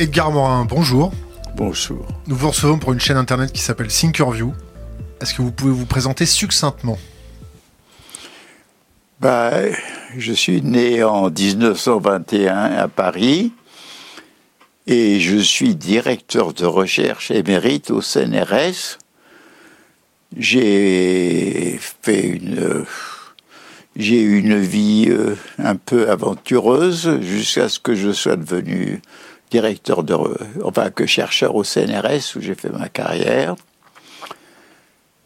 Edgar Morin, bonjour. Bonjour. Nous vous recevons pour une chaîne internet qui s'appelle Thinkerview. Est-ce que vous pouvez vous présenter succinctement? Bah, Je suis né en 1921 à Paris et je suis directeur de recherche émérite au CNRS. J'ai fait une. J'ai eu une vie euh, un peu aventureuse jusqu'à ce que je sois devenu directeur de, enfin que chercheur au CNRS où j'ai fait ma carrière.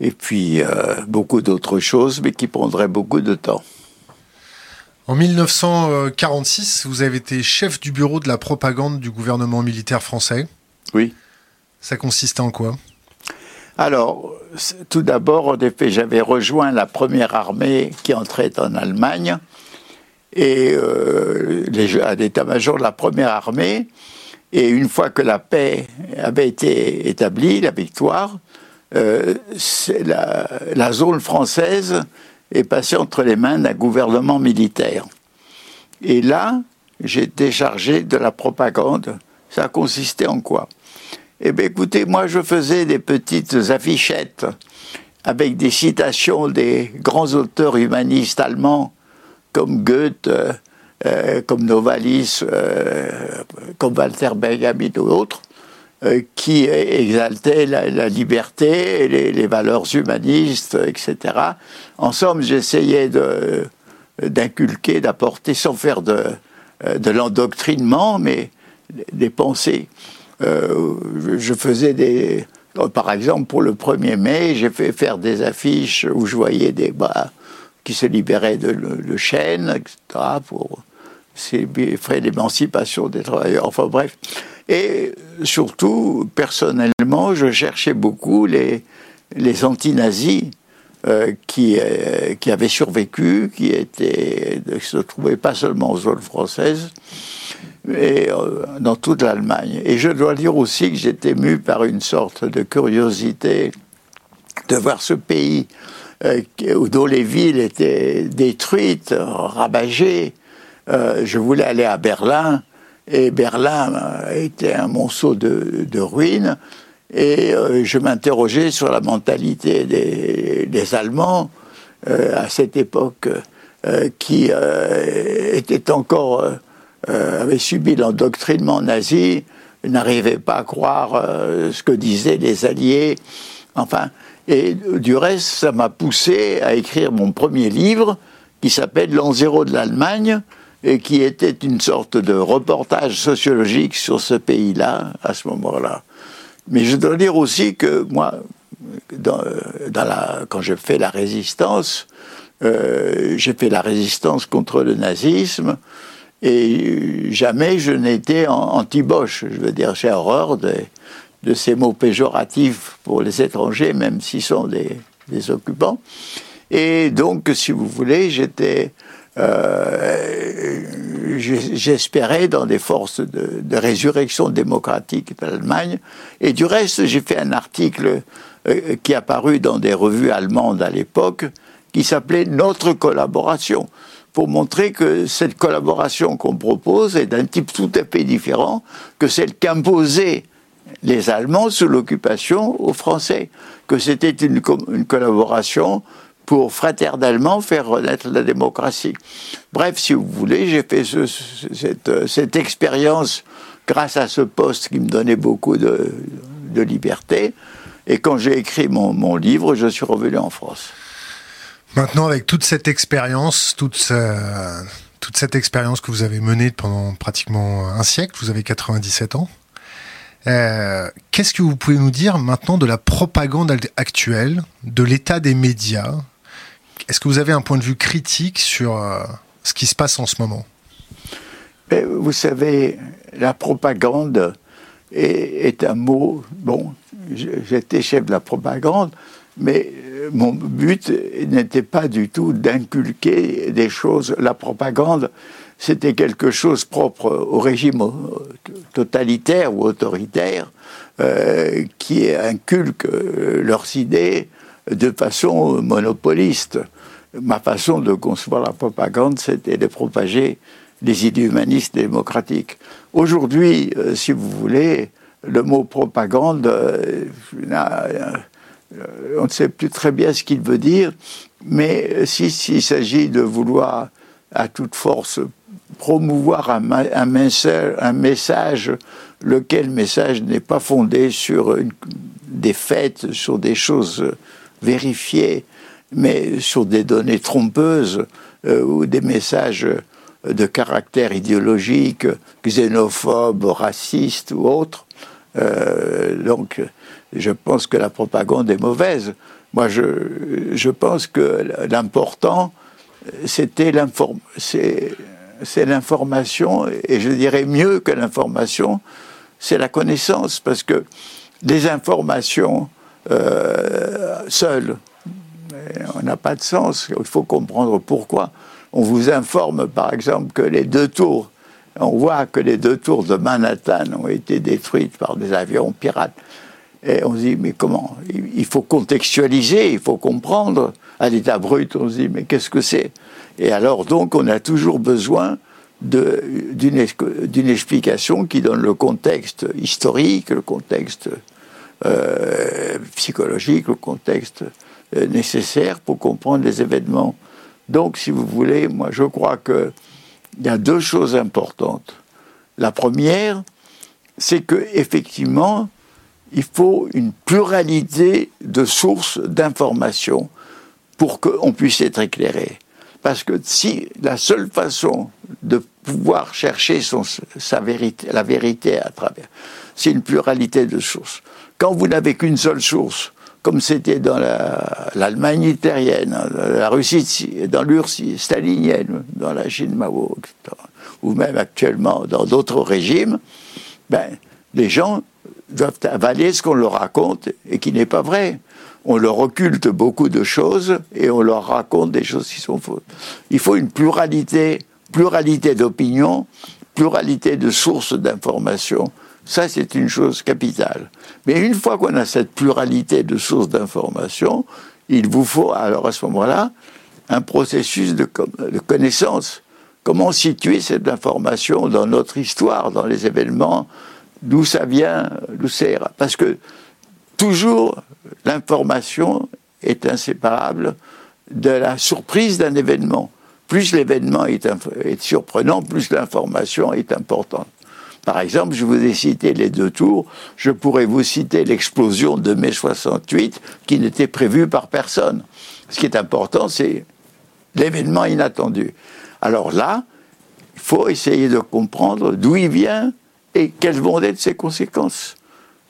Et puis euh, beaucoup d'autres choses, mais qui prendraient beaucoup de temps. En 1946, vous avez été chef du bureau de la propagande du gouvernement militaire français. Oui. Ça consistait en quoi? Alors, tout d'abord, en effet, j'avais rejoint la première armée qui entrait en Allemagne et euh, à l'état-major de la première armée. Et une fois que la paix avait été établie, la victoire, euh, la, zone française est passée entre les mains d'un gouvernement militaire. Et là, j'étais chargé de la propagande. Ça consistait en quoi? Eh bien, écoutez, moi, je faisais des petites affichettes avec des citations des grands auteurs humanistes allemands comme Goethe, comme Novalis, euh, comme Walter Benjamin ou d'autres, euh, qui exaltaient la, liberté, les, valeurs humanistes, etc. En somme, j'essayais d'inculquer, d'apporter, sans faire de, l'endoctrinement, mais des pensées. je faisais des, par exemple, pour le 1er mai, j'ai fait faire des affiches où je voyais des bas qui se libéraient de, chaînes, etc., c'est frais d'émancipation des travailleurs, enfin bref. Et surtout, personnellement, je cherchais beaucoup les, les anti-nazis euh, qui, euh, qui avaient survécu, qui étaient, se trouvaient pas seulement aux zones françaises, mais euh, dans toute l'Allemagne. Et je dois dire aussi que j'étais mu par une sorte de curiosité de voir ce pays dont les villes étaient détruites, ravagées, euh, je voulais aller à Berlin, et Berlin euh, était un monceau de, ruines, et euh, je m'interrogeais sur la mentalité des, Allemands à cette époque qui était encore avait subi l'endoctrinement nazi, n'arrivait pas à croire ce que disaient les Alliés, enfin. Et du reste, ça m'a poussé à écrire mon premier livre qui s'appelle L'an zéro de l'Allemagne, et qui était une sorte de reportage sociologique sur ce pays-là à ce moment-là. Mais je dois dire aussi que moi, quand je fais la résistance, euh, j'ai fait la résistance contre le nazisme et jamais je n'étais anti-Bosch. Je veux dire, j'ai horreur de, ces mots péjoratifs pour les étrangers, même s'ils sont des occupants. Et donc, si vous voulez, j'étais euh, j'espérais dans des forces de, résurrection démocratique de l'Allemagne. Et du reste, j'ai fait un article euh, qui est apparu dans des revues allemandes à l'époque, qui s'appelait Notre collaboration, pour montrer que cette collaboration qu'on propose est d'un type tout à fait différent que celle qu'imposaient les Allemands sous l'occupation aux Français, que c'était une collaboration pour fraternellement faire renaître la démocratie. Bref, si vous voulez, j'ai fait cette, expérience grâce à ce poste qui me donnait beaucoup de, liberté. Et quand j'ai écrit mon, livre, je suis revenu en France. Maintenant, avec toute cette expérience, toute cette expérience que vous avez menée pendant pratiquement un siècle, vous avez 97 ans, euh, qu'est-ce que vous pouvez nous dire maintenant de la propagande actuelle, de l'état des médias est-ce que vous avez un point de vue critique sur euh, ce qui se passe en ce moment? Vous savez, la propagande est, un mot. Bon, j'étais chef de la propagande, mais euh, mon but n'était pas du tout d'inculquer des choses. La propagande, c'était quelque chose propre au régime totalitaire ou autoritaire euh, qui inculque leurs idées de façon monopoliste. Ma façon de concevoir la propagande, c'était de propager les idées humanistes démocratiques. Aujourd'hui, euh, si vous voulez, le mot propagande, euh, on ne sait plus très bien ce qu'il veut dire, mais s'il s'agit de vouloir à toute force promouvoir un message, lequel message n'est pas fondé sur des faits, sur des choses vérifiées, mais sur des données trompeuses euh, ou des messages de caractère idéologique, xénophobe, raciste ou autre. Euh, donc, je pense que la propagande est mauvaise. Moi, je, je pense que l'important, c'était c'est l'information, et je dirais mieux que l'information, c'est la connaissance, parce que les informations euh, seules, on n'a pas de sens. Il faut comprendre pourquoi. On vous informe, par exemple, que les deux tours, on voit que les deux tours de Manhattan ont été détruites par des avions pirates. Et on se dit, mais comment? Il faut contextualiser, il faut comprendre. À l'état brut, on se dit, mais qu'est-ce que c'est? Et alors, donc, on a toujours besoin d'une explication qui donne le contexte historique, le contexte euh, psychologique, le contexte euh, nécessaire pour comprendre les événements. Donc, si vous voulez, moi, je crois qu'il y a deux choses importantes. La première, c'est que effectivement, il faut une pluralité de sources d'informations pour qu'on puisse être éclairé. Parce que si la seule façon de pouvoir chercher sa vérité, la vérité à travers, c'est une pluralité de sources. Quand vous n'avez qu'une seule source, comme c'était dans l'Allemagne itérienne, dans la Russie, dans l'URSS stalinienne, dans la Chine Mao, ou même actuellement dans d'autres régimes, ben, les gens doivent avaler ce qu'on leur raconte et qui n'est pas vrai. On leur occulte beaucoup de choses et on leur raconte des choses qui sont fausses. Il faut une pluralité, pluralité d'opinions, pluralité de sources d'informations. Ça, c'est une chose capitale. Mais une fois qu'on a cette pluralité de sources d'informations, il vous faut alors à ce moment-là un processus de, connaissance. Comment situer cette information dans notre histoire, dans les événements, d'où ça vient, d'où c'est. Parce que toujours, l'information est inséparable de la surprise d'un événement. Plus l'événement est, surprenant, plus l'information est importante. Par exemple, je vous ai cité les deux tours, je pourrais vous citer l'explosion de mai 68 qui n'était prévue par personne. Ce qui est important, c'est l'événement inattendu. Alors là, il faut essayer de comprendre d'où il vient, et quelles vont être ses conséquences.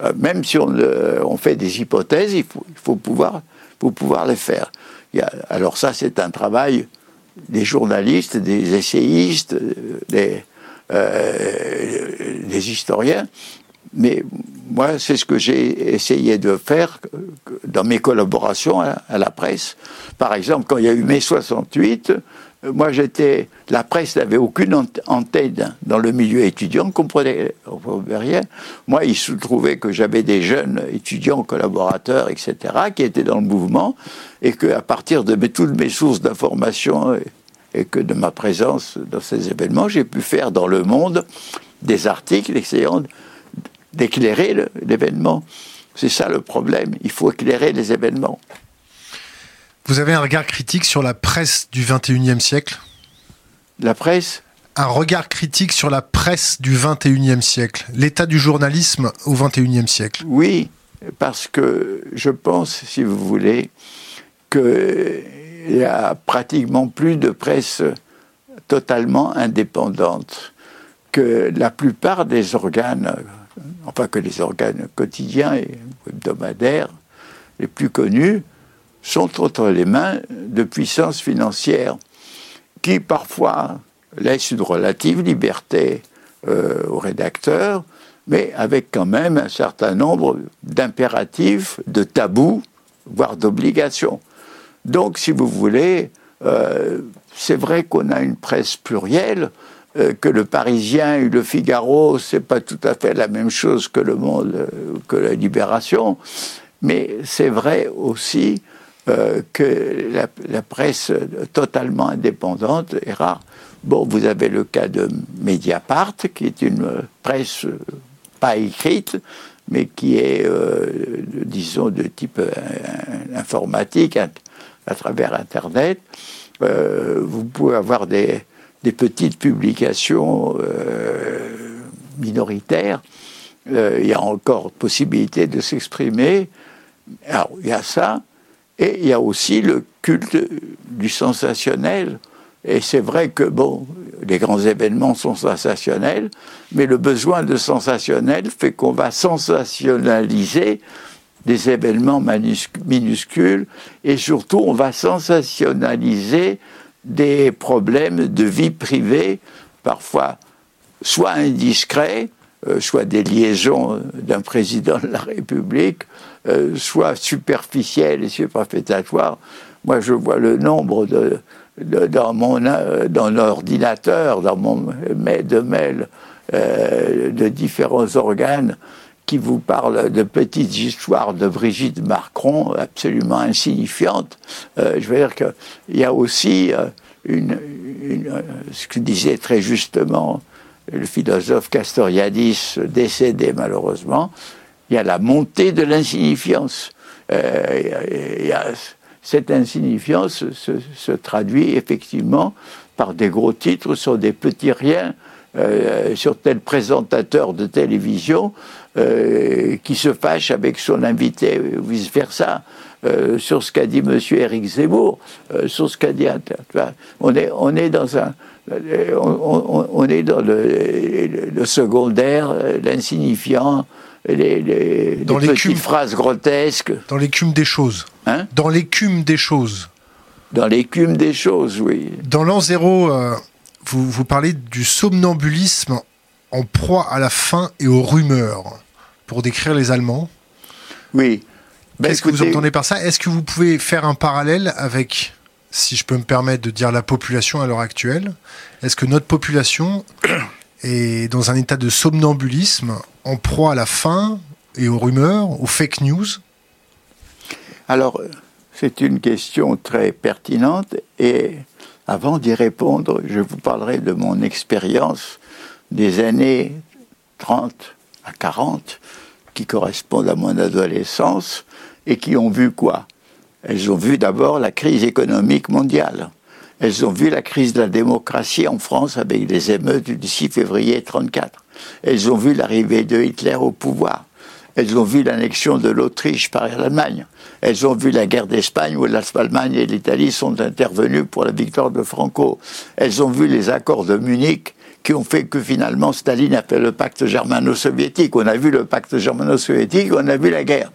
Euh, même si on, fait des hypothèses, il faut, pouvoir, pouvoir les faire. alors ça, c'est un travail des journalistes, des essayistes, des, euh, des historiens. Mais moi, c'est ce que j'ai essayé de faire dans mes collaborations à, à, la presse. Par exemple, quand il y a eu mai 68, euh, moi, j'étais. La presse n'avait aucune antenne dans le milieu étudiant, comprenait, rien. Moi, il se trouvait que j'avais des jeunes étudiants, collaborateurs, etc., qui étaient dans le mouvement, et qu'à partir de toutes mes sources d'information et, que de ma présence dans ces événements, j'ai pu faire dans le monde des articles essayant d'éclairer l'événement. C'est ça le problème. Il faut éclairer les événements. Vous avez un regard critique sur la presse du 21e siècle? La presse? Un regard critique sur la presse du 21e siècle, l'état du journalisme au 21e siècle? Oui, parce que je pense, si vous voulez, qu'il y a pratiquement plus de presse totalement indépendante, que la plupart des organes, enfin que les organes quotidiens et hebdomadaires les plus connus, sont entre les mains de puissances financières qui parfois laissent une relative liberté euh, aux rédacteurs, mais avec quand même un certain nombre d'impératifs, de tabous, voire d'obligations. Donc, si vous voulez, euh, c'est vrai qu'on a une presse plurielle, euh, que le Parisien et le Figaro, c'est pas tout à fait la même chose que le Monde, que la Libération, mais c'est vrai aussi euh, que la, presse totalement indépendante est rare. Bon, vous avez le cas de Mediapart, qui est une presse pas écrite, mais qui est, disons, de type informatique, à, travers Internet. vous pouvez avoir des, petites publications minoritaires euh, il y a encore possibilité de s'exprimer. Alors, il y a ça, et il y a aussi le culte du sensationnel. Et c'est vrai que, bon, les grands événements sont sensationnels, mais le besoin de sensationnel fait qu'on va sensationnaliser des événements minuscules, et surtout on va sensationnaliser des problèmes de vie privée, parfois soit indiscrets, euh, soit des liaisons d'un président de la République, euh, soit superficielles et superfétatoires. Moi, je vois le nombre de, dans mon euh, dans l'ordinateur, dans mon mail de mail de différents organes qui vous parlent de petites histoires de Brigitte Macron absolument insignifiantes. je veux dire qu'il y a aussi une, ce que disait très justement le philosophe Castoriadis, décédé malheureusement, il y a la montée de l'insignifiance. Euh, cette insignifiance se, traduit effectivement par des gros titres sur des petits riens, euh, sur tel présentateur de télévision euh, qui se fâche avec son invité, ou vice-versa. sur ce qu'a dit M. Éric Zemmour, sur ce qu'a dit... On est, on est dans un, on, est dans le, secondaire, l'insignifiant, les, petites phrases grotesques. Dans l'écume des choses. Hein dans l'écume des choses. Dans l'écume des choses, oui. Dans l'an zéro, euh, vous, vous parlez du somnambulisme en proie à la faim et aux rumeurs, pour décrire les Allemands. Oui. Ben, Qu'est-ce que vous entendez par ça? Est-ce que vous pouvez faire un parallèle avec si je peux me permettre de dire la population à l'heure actuelle? Est-ce que notre population est dans un état de somnambulisme, en proie à la faim et aux rumeurs, aux fake news? Alors, c'est une question très pertinente et avant d'y répondre, je vous parlerai de mon expérience des années 30 à 40 qui correspondent à mon adolescence et qui ont vu quoi? Elles ont vu d'abord la crise économique mondiale. Elles ont vu la crise de la démocratie en France avec les émeutes du 6 février 1934. Elles ont vu l'arrivée de Hitler au pouvoir. Elles ont vu l'annexion de l'Autriche par l'Allemagne. Elles ont vu la guerre d'Espagne où l'Allemagne et l'Italie sont intervenues pour la victoire de Franco. Elles ont vu les accords de Munich qui ont fait que finalement Staline a fait le pacte germano-soviétique. On a vu le pacte germano-soviétique, on a vu la guerre.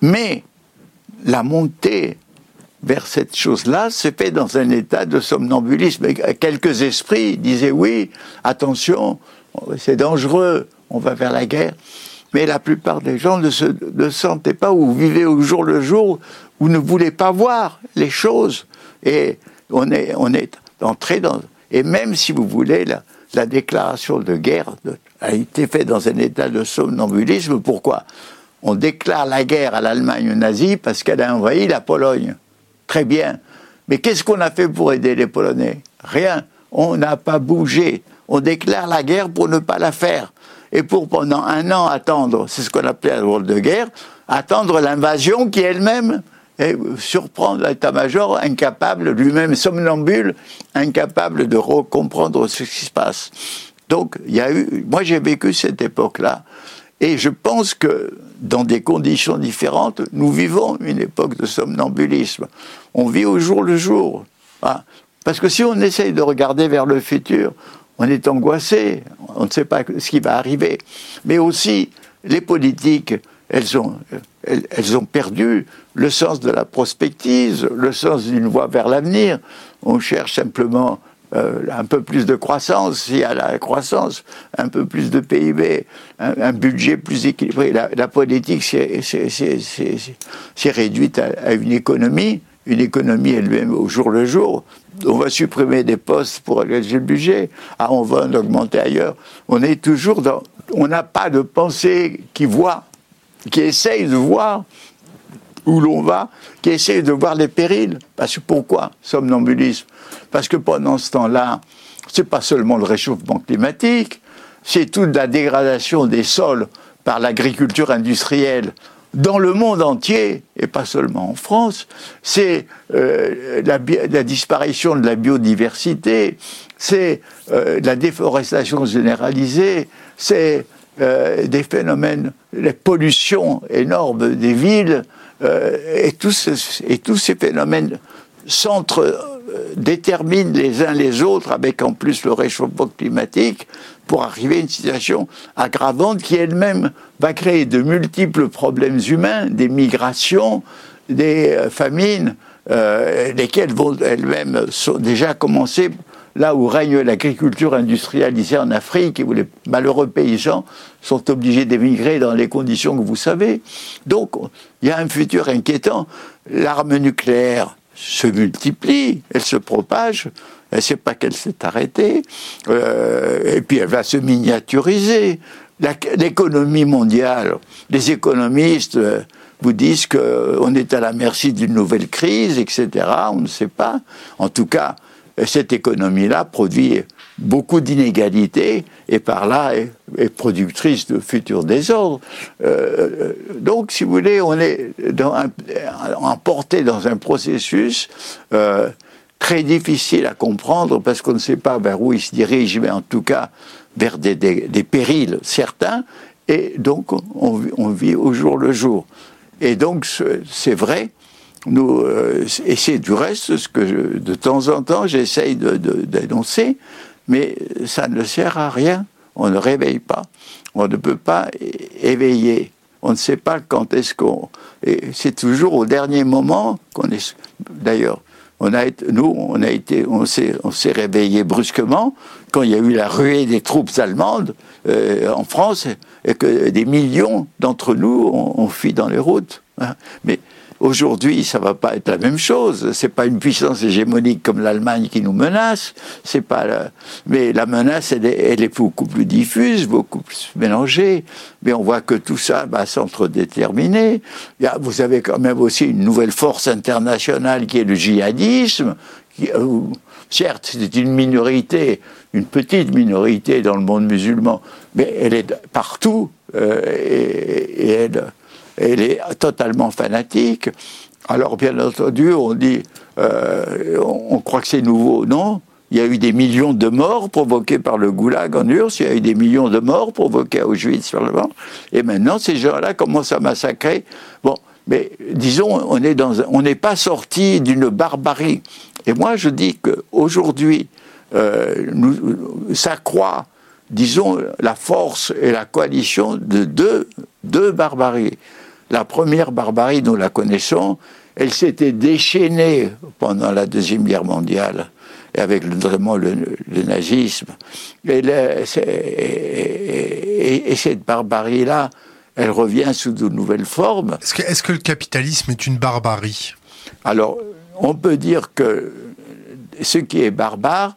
Mais la montée vers cette chose-là se fait dans un état de somnambulisme. quelques esprits disaient oui, attention, c'est dangereux, on va vers la guerre. Mais la plupart des gens ne se sentaient pas ou vivaient au jour le jour ou ne voulaient pas voir les choses. Et on est, on est entré dans. Et même si vous voulez, la, la déclaration de guerre a été faite dans un état de somnambulisme. Pourquoi? On déclare la guerre à l'Allemagne nazie parce qu'elle a envahi la Pologne. Très bien. Mais qu'est-ce qu'on a fait pour aider les Polonais? Rien. On n'a pas bougé. On déclare la guerre pour ne pas la faire. Et pour pendant un an attendre, c'est ce qu'on appelait un rôle de guerre, attendre l'invasion qui elle-même surprendre l'état-major incapable, lui-même somnambule, incapable de comprendre ce qui se passe. Donc, il y a eu, moi j'ai vécu cette époque-là, et je pense que dans des conditions différentes, nous vivons une époque de somnambulisme. On vit au jour le jour. Hein. Parce que si on essaye de regarder vers le futur, on est angoissé, on ne sait pas ce qui va arriver. Mais aussi, les politiques, elles ont, elles, ont perdu le sens de la prospective, le sens d'une voie vers l'avenir. On cherche simplement euh, un peu plus de croissance, s'il y a la croissance, un peu plus de PIB, un, budget plus équilibré. La, politique s'est réduite à, une économie, une économie elle-même au jour le jour. On va supprimer des postes pour alléger le budget, ah, on va en augmenter ailleurs. On est toujours. On n'a pas de pensée qui voit, qui essaye de voir où l'on va, qui essaye de voir les périls. Parce que pourquoi somnambulisme? Parce que pendant ce temps-là, c'est pas seulement le réchauffement climatique, c'est toute la dégradation des sols par l'agriculture industrielle dans le monde entier, et pas seulement en France, c'est euh, la, disparition de la biodiversité, c'est euh, la déforestation généralisée, c'est euh, des phénomènes, les pollutions énormes des villes, et, tous, et tous ces phénomènes s'entre déterminent les uns les autres, avec en plus le réchauffement climatique, pour arriver à une situation aggravante qui elle-même va créer de multiples problèmes humains, des migrations, des euh, famines, euh, lesquelles vont elles-mêmes déjà commencer là où règne l'agriculture industrialisée en Afrique et où les malheureux paysans sont obligés d'émigrer dans les conditions que vous savez. Donc, il y a un futur inquiétant. L'arme nucléaire se multiplie, elle se propage, elle ne sait pas qu'elle s'est arrêtée, euh, et puis elle va se miniaturiser. L'économie mondiale, les économistes euh, vous disent qu'on est à la merci d'une nouvelle crise, etc. On ne sait pas. En tout cas, cette économie-là produit beaucoup d'inégalités et par là est, productrice de futurs désordres. Euh, donc, si vous voulez, on est dans emporté dans un processus euh, très difficile à comprendre parce qu'on ne sait pas vers où il se dirige, mais en tout cas vers des, périls certains, et donc on, vit au jour le jour. Et donc c'est vrai, nous, euh, et c'est du reste ce que de temps en temps j'essaye d'énoncer, mais ça ne sert à rien. On ne réveille pas, on ne peut pas éveiller. On ne sait pas quand est-ce qu'on. Et c'est toujours au dernier moment qu'on est. D'ailleurs, on a été, nous, on a été, on s'est, on s'est réveillé brusquement quand il y a eu la ruée des troupes allemandes euh, en France et que des millions d'entre nous ont, fui dans les routes. Hein. Mais Aujourd'hui, ça va pas être la même chose. C'est pas une puissance hégémonique comme l'Allemagne qui nous menace. C'est pas, mais la menace, elle est, beaucoup plus diffuse, beaucoup plus mélangée. Mais on voit que tout ça va s'entre-déterminer. Vous avez quand même aussi une nouvelle force internationale qui est le djihadisme. Euh, certes, c'est une minorité, une petite minorité dans le monde musulman, mais elle est partout euh, et, et elle elle est totalement fanatique. Alors bien entendu, on dit, euh, on croit que c'est nouveau. Non, il y a eu des millions de morts provoqués par le goulag en URSS, il y a eu des millions de morts provoqués à le vent, et maintenant ces gens-là commencent à massacrer. Bon, mais disons, on n'est pas sorti d'une barbarie. Et moi, je dis qu'aujourd'hui, euh, ça croit, disons, la force et la coalition de deux, deux barbaries. La première barbarie, nous la connaissons, elle s'était déchaînée pendant la Deuxième Guerre mondiale, avec vraiment le, nazisme. Et, cette barbarie-là, elle revient sous de nouvelles formes. Est-ce que, le capitalisme est une barbarie? Alors, on peut dire que ce qui est barbare,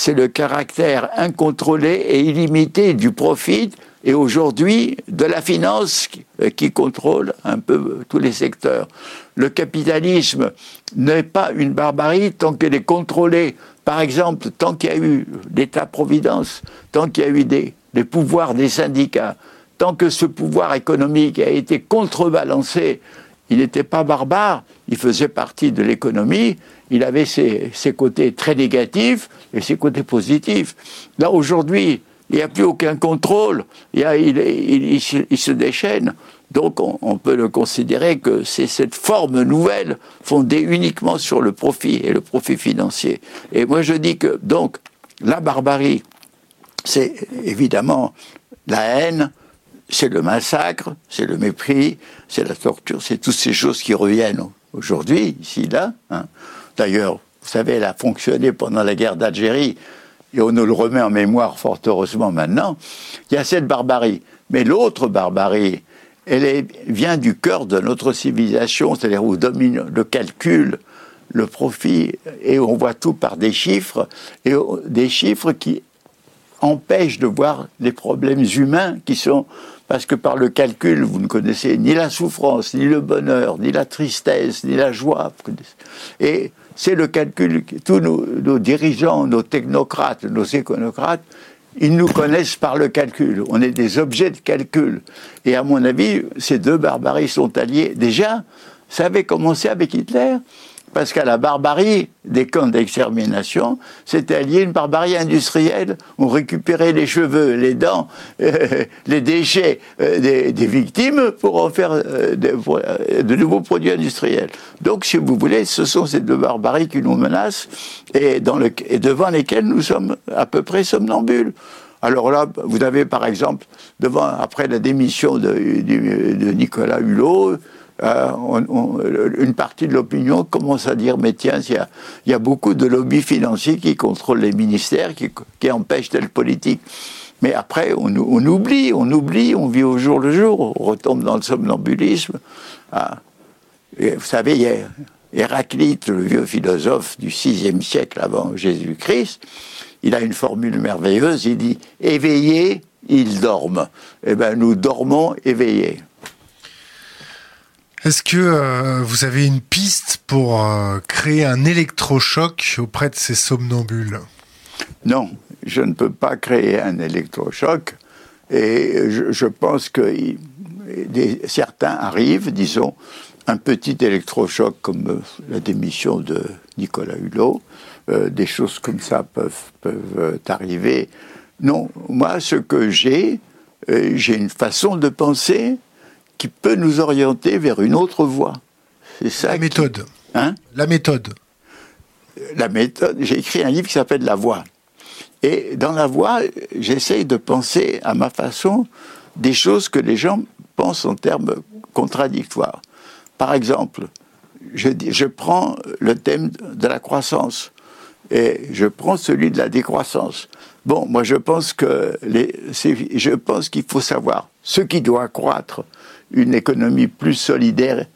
c'est le caractère incontrôlé et illimité du profit et aujourd'hui de la finance euh, qui contrôle un peu tous les secteurs. Le capitalisme n'est pas une barbarie tant qu'elle est contrôlée. Par exemple, tant qu'il y a eu l'État-providence, tant qu'il y a eu des, pouvoirs des syndicats, tant que ce pouvoir économique a été contrebalancé, il n'était pas barbare, il faisait partie de l'économie, il avait ses, ses, côtés très négatifs et ses côtés positifs. Là, aujourd'hui, il n'y a plus aucun contrôle, il, il, se déchaîne. Donc on, peut le considérer que c'est cette forme nouvelle fondée uniquement sur le profit et le profit financier. Et moi je dis que donc la barbarie, c'est évidemment la haine, c'est le massacre, c'est le mépris, c'est la torture, c'est toutes ces choses qui reviennent aujourd'hui, ici, là. Hein. D'ailleurs, vous savez, elle a fonctionné pendant la guerre d'Algérie et on nous le remet en mémoire fort heureusement maintenant, il y a cette barbarie. Mais l'autre barbarie, elle vient du cœur de notre civilisation, c'est-à-dire où domine le calcul, le profit, et on voit tout par des chiffres, et des chiffres qui empêchent de voir les problèmes humains qui sont parce que par le calcul, vous ne connaissez ni la souffrance, ni le bonheur, ni la tristesse, ni la joie. Et c'est le calcul. Tous nos, dirigeants, nos technocrates, nos éconocrates, ils nous connaissent par le calcul. On est des objets de calcul. Et à mon avis, ces deux barbaries sont alliés. Déjà, ça avait commencé avec Hitler parce qu'à la barbarie des camps d'extermination, c'était allié une barbarie industrielle. On récupérait les cheveux, les dents, euh, les déchets euh, des, victimes pour en faire euh, de, nouveaux produits industriels. Donc, si vous voulez, ce sont ces deux barbaries qui nous menacent et, devant lesquelles nous sommes à peu près somnambules. Alors là, vous avez par exemple, devant, après la démission de Nicolas Hulot, euh, une partie de l'opinion commence à dire mais tiens, il y, a, beaucoup de lobbies financiers qui contrôlent les ministères, qui, empêchent telle politique. Mais après, on, oublie, on oublie, on vit au jour le jour, on retombe dans le somnambulisme. Ah. vous savez, y Héraclite, le vieux philosophe du VIe siècle avant Jésus-Christ, il a une formule merveilleuse, il dit « éveillés, ils dorment ». Eh bien, nous dormons éveillés. Est-ce que euh, vous avez une piste pour euh, créer un électrochoc auprès de ces somnambules? Non, je ne peux pas créer un électrochoc. Et je, pense que certains arrivent, disons, un petit électrochoc comme euh, la démission de Nicolas Hulot, des choses comme ça peuvent, peuvent arriver. Non, moi, ce que j'ai, j'ai une façon de penser qui peut nous orienter vers une autre voie. C'est ça. La méthode. Hein La méthode. La méthode. J'ai écrit un livre qui s'appelle La Voie. Et dans La Voie, j'essaye de penser à ma façon des choses que les gens pensent en termes contradictoires. Par exemple, je, je prends le thème de la croissance et je prends celui de la décroissance. Bon, moi je pense que les, je pense qu'il faut savoir ce qui doit croître une économie plus solidaire.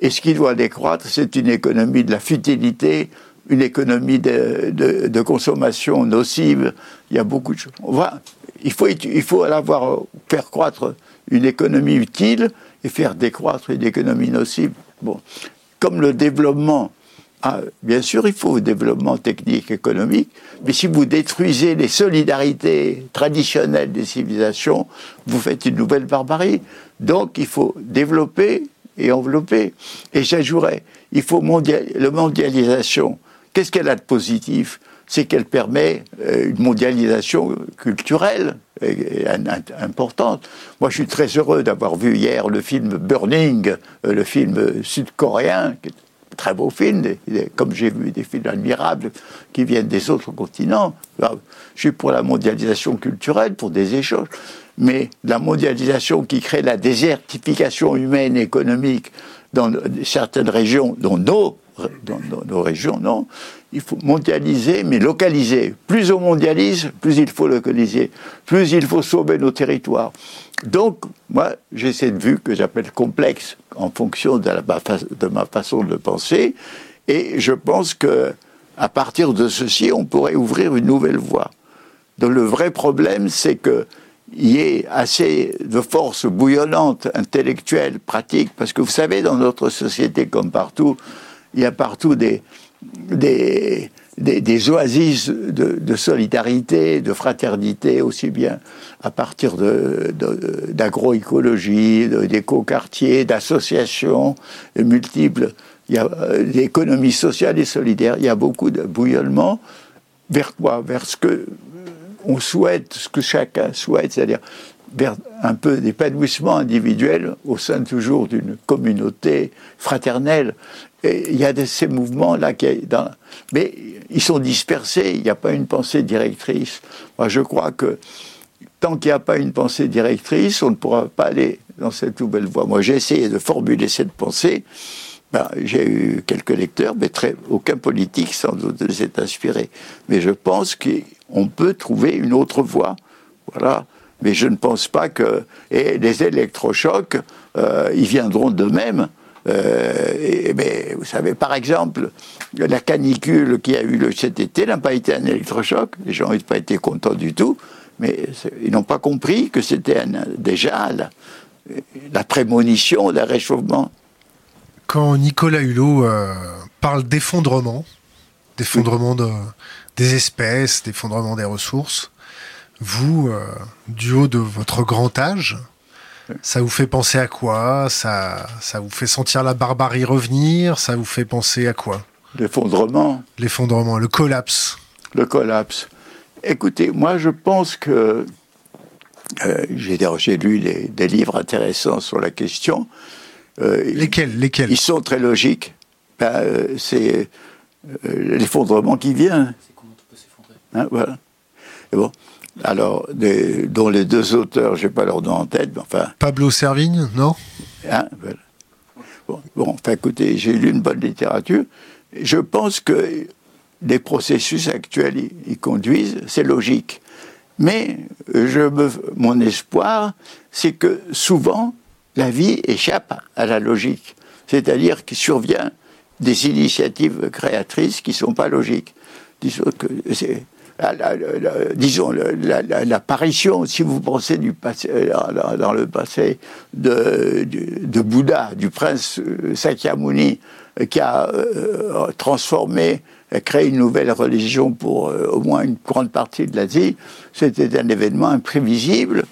Et ce qui doit décroître, c'est une économie de la futilité, une économie de, consommation nocive. Il y a beaucoup de choses. Il faut avoir, faire croître une économie utile et faire décroître une économie nocive. Bon. Comme le développement ah, bien sûr, il faut développement technique, économique, mais si vous détruisez les solidarités traditionnelles des civilisations, vous faites une nouvelle barbarie. Donc, il faut développer et envelopper. Et j'ajouterais, il faut la mondialisation. Qu'est-ce qu'elle a de positif? C'est qu'elle permet euh, une mondialisation culturelle importante. Moi, je suis très heureux d'avoir vu hier le film Burning, euh, le film sud-coréen, très beau film, comme j'ai vu des films admirables qui viennent des autres continents. Je suis pour la mondialisation culturelle, pour des échanges, mais la mondialisation qui crée la désertification humaine et économique dans certaines régions, dont nos, dans, nos régions, non. Il faut mondialiser, mais localiser. Plus on mondialise, plus il faut localiser, plus il faut sauver nos territoires. Donc, moi, j'ai cette vue que j'appelle complexe en fonction de, de, ma façon de penser, et je pense que à partir de ceci, on pourrait ouvrir une nouvelle voie. Donc, le vrai problème, c'est que y ait assez de force bouillonnante, intellectuelle, pratique, parce que vous savez, dans notre société comme partout, il y a partout des, des, des, oasis de, solidarité, de fraternité, aussi bien à partir d'agroécologie, de, d'éco-quartiers, d'associations multiples. Il y a l'économie euh, sociale et solidaire. Il y a beaucoup de bouillonnement. Vers quoi? Vers ce que on souhaite, ce que chacun souhaite, c'est-à-dire un peu d'épanouissement individuel au sein toujours d'une communauté fraternelle. Et il y a de ces mouvements-là qui, mais ils sont dispersés, il n'y a pas une pensée directrice. Moi, je crois que tant qu'il n'y a pas une pensée directrice, on ne pourra pas aller dans cette nouvelle voie. Moi, j'ai essayé de formuler cette pensée. Ben, j'ai eu quelques lecteurs, mais aucun politique sans doute ne s'est inspiré. Mais je pense qu'on peut trouver une autre voie. Voilà. Mais je ne pense pas que. Et les électrochocs, euh, ils viendront d'eux-mêmes. Euh, mais vous savez, par exemple, la canicule qui a eu le cet été n'a pas été un électrochoc. Les gens n'ont pas été contents du tout, mais ils n'ont pas compris que c'était déjà la, prémonition d'un réchauffement. Quand Nicolas Hulot parle d'effondrement, d'effondrement de, des espèces, d'effondrement des ressources, vous, du haut de votre grand âge, ça vous fait penser à quoi? Ça, ça vous fait sentir la barbarie revenir? Ça vous fait penser à quoi? L'effondrement. L'effondrement, le collapse. Le collapse. Écoutez, moi je pense que euh, j'ai lu des livres intéressants sur la question. Euh, lesquels, lesquels Ils sont très logiques. Ben, euh, c'est l'effondrement qui vient. C'est comment on peut s'effondrer. Hein, voilà. Et bon, alors, dont les deux auteurs, je n'ai pas leur nom en tête, mais enfin. Pablo Servigne, non? Hein, bon, bon, enfin, écoutez, j'ai lu une bonne littérature. Je pense que les processus actuels y, conduisent, c'est logique. Mais je me, mon espoir, c'est que souvent, la vie échappe à la logique. C'est-à-dire qu'il survient des initiatives créatrices qui ne sont pas logiques. Disons que disons, l'apparition, si vous pensez euh, dans, le passé de, de, Bouddha, du prince euh, Sakyamuni, euh, qui a transformé, créé une nouvelle religion pour au moins une grande partie de l'Asie, c'était un événement imprévisible.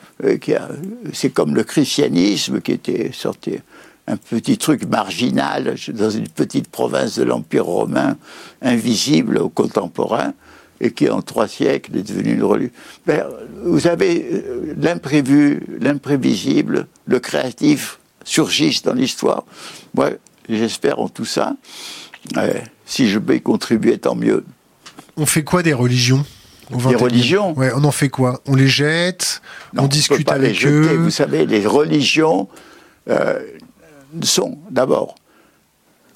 C'est comme le christianisme qui était sorti un petit truc marginal dans une petite province de l'Empire romain, invisible aux contemporains et qui en trois siècles est devenu une religion. Ben, vous avez euh, l'imprévu, l'imprévisible, le créatif surgissent dans l'histoire. Moi, j'espère en tout ça. Si je peux y contribuer, tant mieux. On fait quoi des religions des religions? Ouais, On en fait quoi? On les jette? On discute avec eux? Vous savez, les religions euh, sont d'abord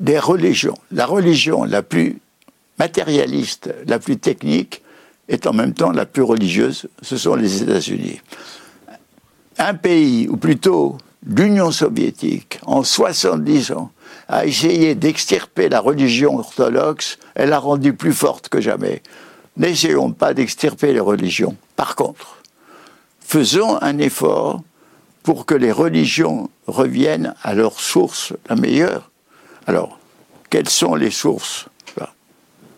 des religions. La religion la plus matérialiste, la plus technique, est en même temps la plus religieuse, ce sont les États-Unis. Un pays, ou plutôt l'Union soviétique, en 70 ans, a essayé d'extirper la religion orthodoxe, elle l'a rendue plus forte que jamais. N'essayons pas d'extirper les religions. Par contre, faisons un effort pour que les religions reviennent à leur source la meilleure. Alors, quelles sont les sources?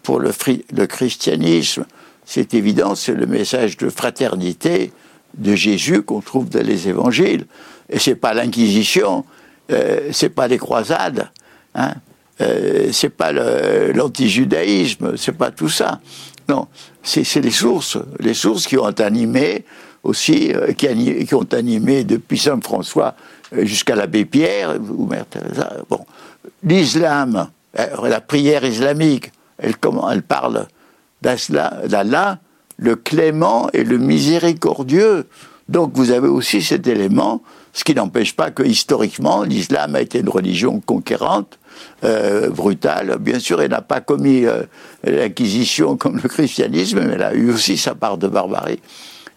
Pour le, le christianisme, c'est évident, c'est le message de fraternité de Jésus qu'on trouve dans les évangiles. Et c'est pas l'Inquisition, euh, c'est pas les croisades, hein, euh, c'est pas l'antijudaïsme, c'est pas tout ça. Non, c'est les sources, les sources qui ont animé aussi, euh, qui, ont animé depuis Saint François euh, jusqu'à l'abbé Pierre ou Mère Teresa. Bon, l'islam, la prière islamique, comment, elle parle d'Allah, le clément et le miséricordieux. Donc vous avez aussi cet élément, ce qui n'empêche pas que historiquement l'islam a été une religion conquérante, euh, brutale. Bien sûr, elle n'a pas commis euh, l'acquisition comme le christianisme, mais elle a eu aussi sa part de barbarie.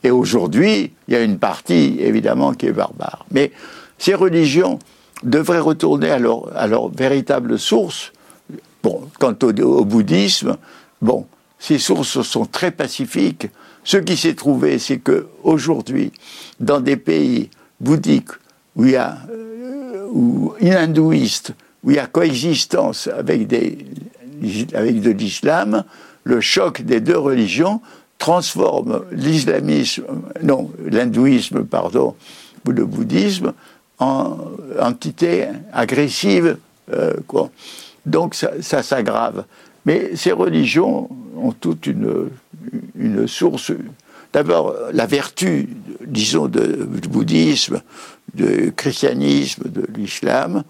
Et aujourd'hui, il y a une partie évidemment qui est barbare. Mais ces religions devraient retourner à leur, véritable source, Bon, quant au, bouddhisme, bon, ces sources sont très pacifiques. Ce qui s'est trouvé, c'est que aujourd'hui, dans des pays bouddhiques où il y a ou hindouistes, où il y a coexistence avec des avec de l'islam, le choc des deux religions transforme l'islamisme, non, l'hindouisme, pardon, ou le bouddhisme en entité agressive, euh, quoi. Donc ça, s'aggrave. Mais ces religions ont toute une, une source. D'abord, la vertu, disons, du bouddhisme, du christianisme, de l'islam,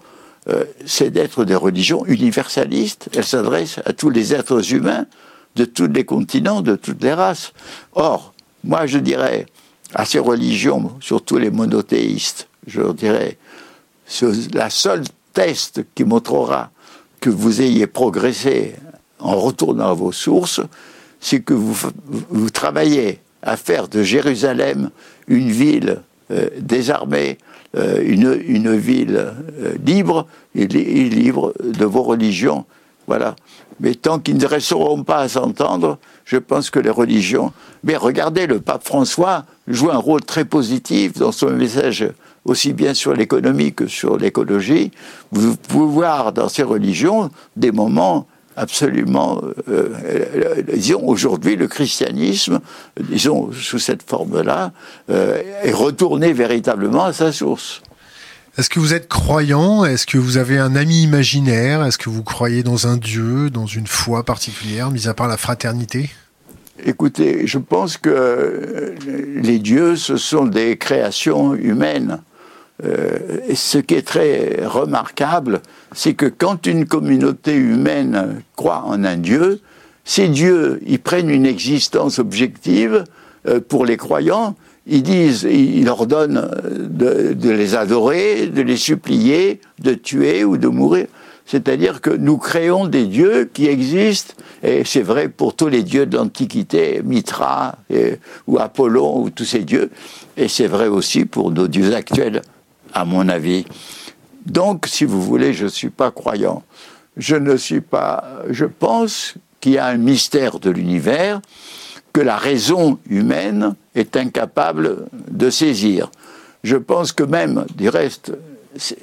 euh, c'est d'être des religions universalistes. Elles s'adressent à tous les êtres humains de tous les continents, de toutes les races. Or, moi, je dirais à ces religions, surtout les monothéistes, je leur dirais, la seule test qui montrera que vous ayez progressé en retournant à vos sources, c'est que vous, vous, travaillez à faire de Jérusalem une ville euh, désarmée, euh, une, une, ville euh, libre, et, libre de vos religions Voilà. Mais tant qu'ils ne resteront pas à s'entendre, je pense que les religions. Mais regardez, le pape François joue un rôle très positif dans son message, aussi bien sur l'économie que sur l'écologie. Vous pouvez voir dans ces religions des moments absolument, euh, euh, disons, aujourd'hui, le christianisme, disons, sous cette forme-là, euh, est retourné véritablement à sa source. Est-ce que vous êtes croyant? Est-ce que vous avez un ami imaginaire? Est-ce que vous croyez dans un Dieu, dans une foi particulière, mis à part la fraternité? Écoutez, je pense que les dieux, ce sont des créations humaines. Euh, ce qui est très remarquable, c'est que quand une communauté humaine croit en un Dieu, ces dieux, ils prennent une existence objective euh, pour les croyants, ils disent, ils ordonnent de, de, les adorer, de les supplier, de tuer ou de mourir. C'est-à-dire que nous créons des dieux qui existent, et c'est vrai pour tous les dieux de l'Antiquité, Mitra ou Apollon ou tous ces dieux, et c'est vrai aussi pour nos dieux actuels à mon avis. Donc, si vous voulez, je ne suis pas croyant. Je ne suis pas. Je pense qu'il y a un mystère de l'univers que la raison humaine est incapable de saisir. Je pense que même, du reste,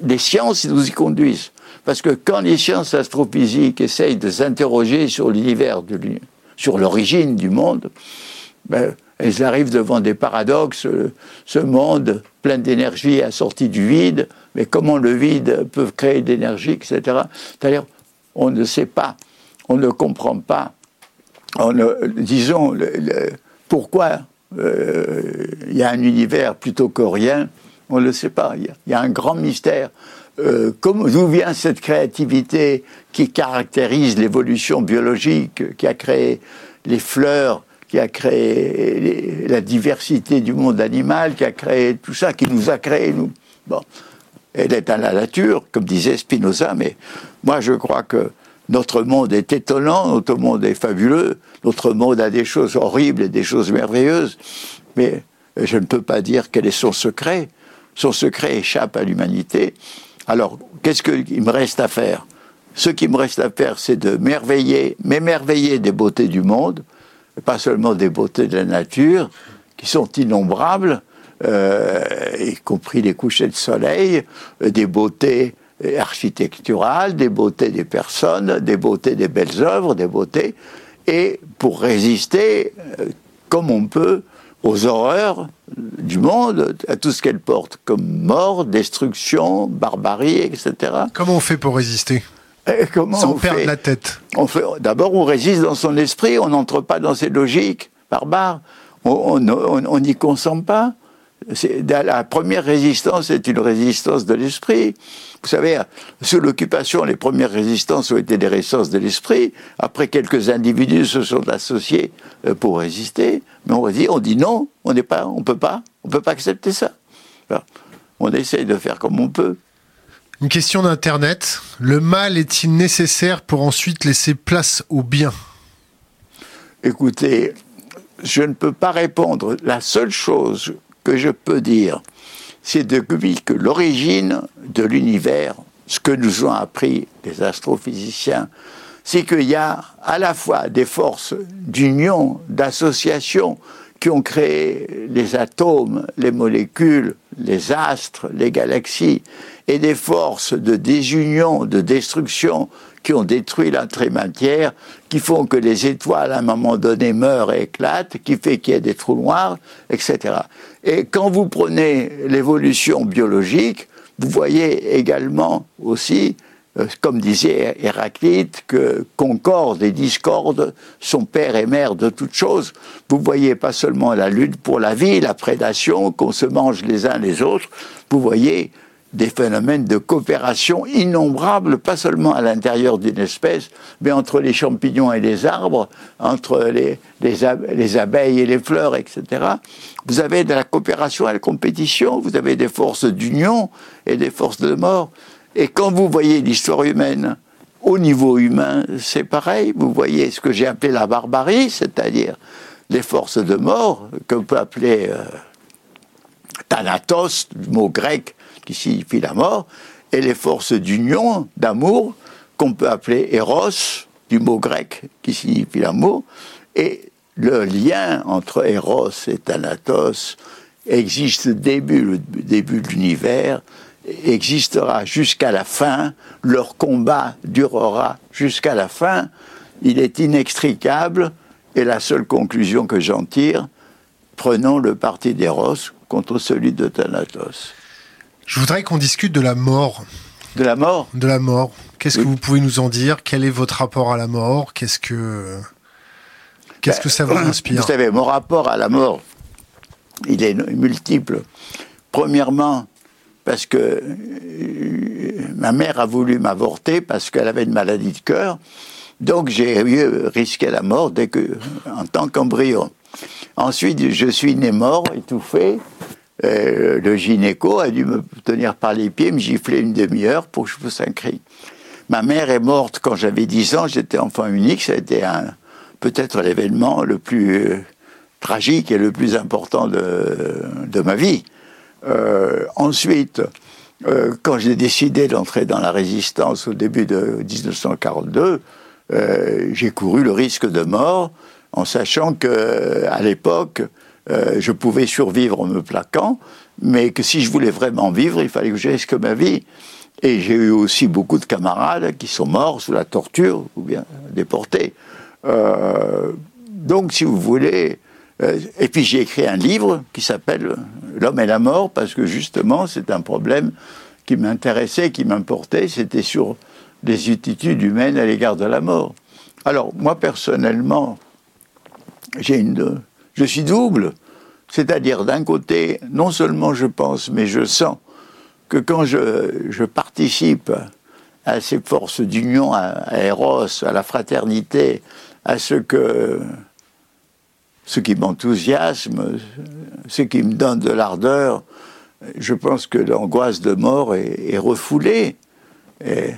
les sciences nous y conduisent. Parce que quand les sciences astrophysiques essayent de s'interroger sur l'univers, sur l'origine du monde, ben, elles arrivent devant des paradoxes. Ce monde plein d'énergie assorti du vide, mais comment le vide peut créer de l'énergie, etc. C'est-à-dire, on ne sait pas, on ne comprend pas. On disons, pourquoi euh, il y a un univers plutôt que rien, on ne le sait pas. Il y, a un grand mystère. Euh, d'où vient cette créativité qui caractérise l'évolution biologique, qui a créé les fleurs, qui a créé la diversité du monde animal, qui a créé tout ça, qui nous a créé, nous. Bon. Elle est à la nature, comme disait Spinoza, mais moi je crois que notre monde est étonnant, notre monde est fabuleux, notre monde a des choses horribles et des choses merveilleuses, mais je ne peux pas dire quel est son secret. Son secret échappe à l'humanité. Alors, qu'est-ce qu'il me reste à faire? Ce qui me reste à faire, c'est de merveiller, m'émerveiller des beautés du monde, pas seulement des beautés de la nature, qui sont innombrables, euh, y compris les couchers de soleil, euh, des beautés architecturales, des beautés des personnes, des beautés des belles œuvres, des beautés, et pour résister euh, comme on peut aux horreurs du monde, à tout ce qu'elle porte, comme mort, destruction, barbarie, etc. Comment on fait pour résister? Comment Sans on perdre la tête. On fait, d'abord, on résiste dans son esprit, on n'entre pas dans ses logiques barbares, on n'y consent pas. La première résistance est une résistance de l'esprit. Vous savez, sous l'occupation, les premières résistances ont été des résistances de l'esprit. Après, quelques individus se sont associés euh, pour résister, mais on dit, on dit non, on n'est pas, on peut pas, on peut pas accepter ça. on essaye de faire comme on peut. Une question d'Internet. Le mal est-il nécessaire pour ensuite laisser place au bien? Écoutez, je ne peux pas répondre. La seule chose que je peux dire, c'est depuis que l'origine de l'univers, ce que nous ont appris les astrophysiciens, c'est qu'il y a à la fois des forces d'union, d'association, qui ont créé les atomes, les molécules, les astres, les galaxies, et des forces de désunion, de destruction qui ont détruit matière, qui font que les étoiles à un moment donné meurent et éclatent, qui fait qu'il y ait des trous noirs, etc. Et quand vous prenez l'évolution biologique, vous voyez également aussi comme disait Héraclite, que concorde et discorde sont père et mère de toutes choses. Vous voyez pas seulement la lutte pour la vie, la prédation, qu'on se mange les uns les autres, vous voyez des phénomènes de coopération innombrables, pas seulement à l'intérieur d'une espèce, mais entre les champignons et les arbres, entre les, les, abeilles et les fleurs, etc. Vous avez de la coopération et la compétition, vous avez des forces d'union et des forces de mort. Et quand vous voyez l'histoire humaine, au niveau humain, c'est pareil. Vous voyez ce que j'ai appelé la barbarie, c'est-à-dire les forces de mort, qu'on peut appeler euh, thanatos, du mot grec qui signifie la mort, et les forces d'union, d'amour, qu'on peut appeler Eros, du mot grec qui signifie l'amour, et le lien entre Eros et Thanatos existe le début de l'univers, existera jusqu'à la fin, leur combat durera jusqu'à la fin, il est inextricable, et la seule conclusion que j'en tire, prenons le parti d'Eros contre celui de Thanatos. Je voudrais qu'on discute de la mort. De la mort? De la mort. Qu'est-ce que vous pouvez nous en dire? Quel est votre rapport à la mort? Qu'est-ce que qu'est-ce que ça vous ben, inspire? Vous savez, mon rapport à la mort, il est multiple. Premièrement, parce que euh, ma mère a voulu m'avorter parce qu'elle avait une maladie de cœur. Donc j'ai risqué la mort dès que, en tant qu'embryon. Ensuite, je suis né mort, étouffé. Euh, le gynéco a dû me tenir par les pieds, me gifler une demi-heure pour que je pousse un cri. Ma mère est morte quand j'avais 10 ans, j'étais enfant unique, ça a été peut-être l'événement le plus euh, tragique et le plus important de ma vie. Euh, ensuite, euh, quand j'ai décidé d'entrer dans la résistance au début de 1942, euh, j'ai couru le risque de mort en sachant que à l'époque, je pouvais survivre en me plaquant, mais que si je voulais vraiment vivre, il fallait que je risque ma vie. Et j'ai eu aussi beaucoup de camarades qui sont morts sous la torture ou bien déportés. donc, si vous voulez, euh, et puis j'ai écrit un livre qui s'appelle L'homme et la mort, parce que justement c'est un problème qui m'intéressait, qui m'importait, c'était sur les attitudes humaines à l'égard de la mort. Alors moi personnellement, j'ai une, je suis double, c'est-à-dire d'un côté, non seulement je pense, mais je sens que quand je, je participe à ces forces d'union, à, à Eros, à la fraternité, à ce que ce qui m'enthousiasme, ce qui me donne de l'ardeur. Je pense que l'angoisse de mort est, refoulée. Et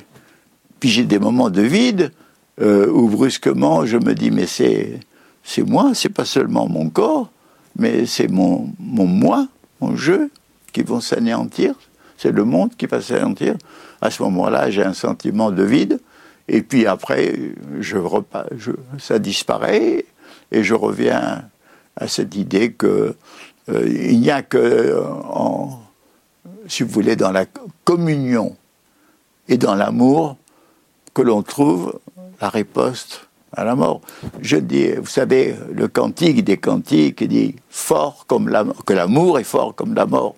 puis j'ai des moments de vide euh, où brusquement je me dis mais c'est c'est moi, c'est pas seulement mon corps, mais c'est mon, mon moi, mon jeu qui vont s'anéantir. C'est le monde qui va s'anéantir. À ce moment-là, j'ai un sentiment de vide. Et puis après, ça disparaît et je reviens à cette idée que euh, il n'y a que en, si vous voulez, dans la communion et dans l'amour que l'on trouve la riposte à la mort. Je dis, vous savez, le cantique des cantiques dit fort comme la, que l'amour est fort comme la mort.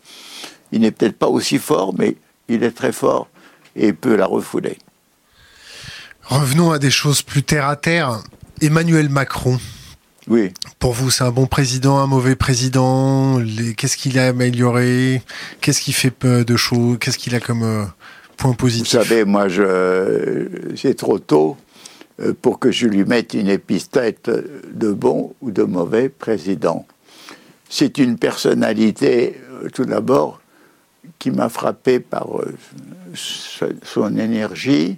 Il n'est peut-être pas aussi fort, mais il est très fort et peut la refouler. Revenons à des choses plus terre à terre. Emmanuel Macron, oui. Pour vous, c'est un bon président, un mauvais président? Qu'est-ce qu'il a amélioré? Qu'est-ce qui fait de choses Qu'est-ce qu'il a comme euh, point positif? Vous savez, moi, je, c'est trop tôt euh, pour que je lui mette une épithète de bon ou de mauvais président. C'est une personnalité, euh, tout d'abord, qui m'a frappé par son énergie,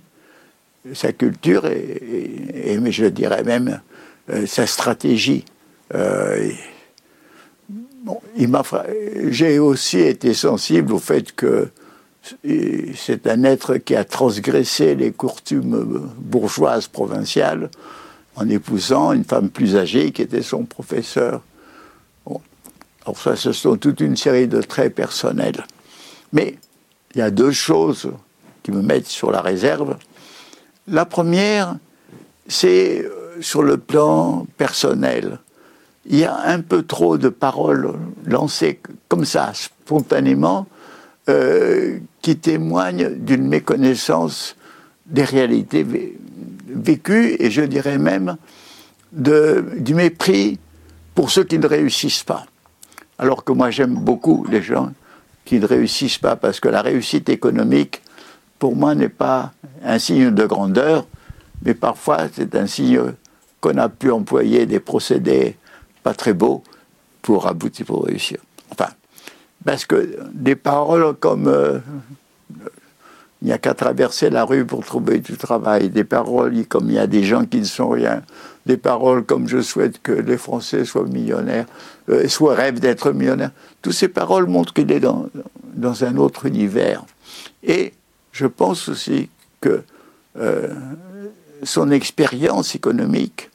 sa culture et, mais je dirais même euh, sa stratégie. Euh, j'ai aussi été sensible au fait que c'est un être qui a transgressé les coutumes bourgeoises provinciales en épousant une femme plus âgée qui était son professeur. Alors ça, ce sont toute une série de traits personnels. Mais il y a deux choses qui me mettent sur la réserve. La première, c'est sur le plan personnel. Il y a un peu trop de paroles lancées comme ça, spontanément, euh, qui témoignent d'une méconnaissance des réalités vécues et je dirais même du mépris pour ceux qui ne réussissent pas. Alors que moi j'aime beaucoup les gens qui ne réussissent pas parce que la réussite économique, pour moi, n'est pas un signe de grandeur, mais parfois c'est un signe qu'on a pu employer des procédés pas très beaux pour aboutir, pour réussir. Enfin, parce que des paroles comme euh, il n'y a qu'à traverser la rue pour trouver du travail, des paroles comme il y a des gens qui ne sont rien, des paroles comme je souhaite que les Français soient millionnaires, euh, soient rêvent d'être millionnaires. Toutes ces paroles montrent qu'il est dans, dans un autre univers. Et je pense aussi que son expérience économique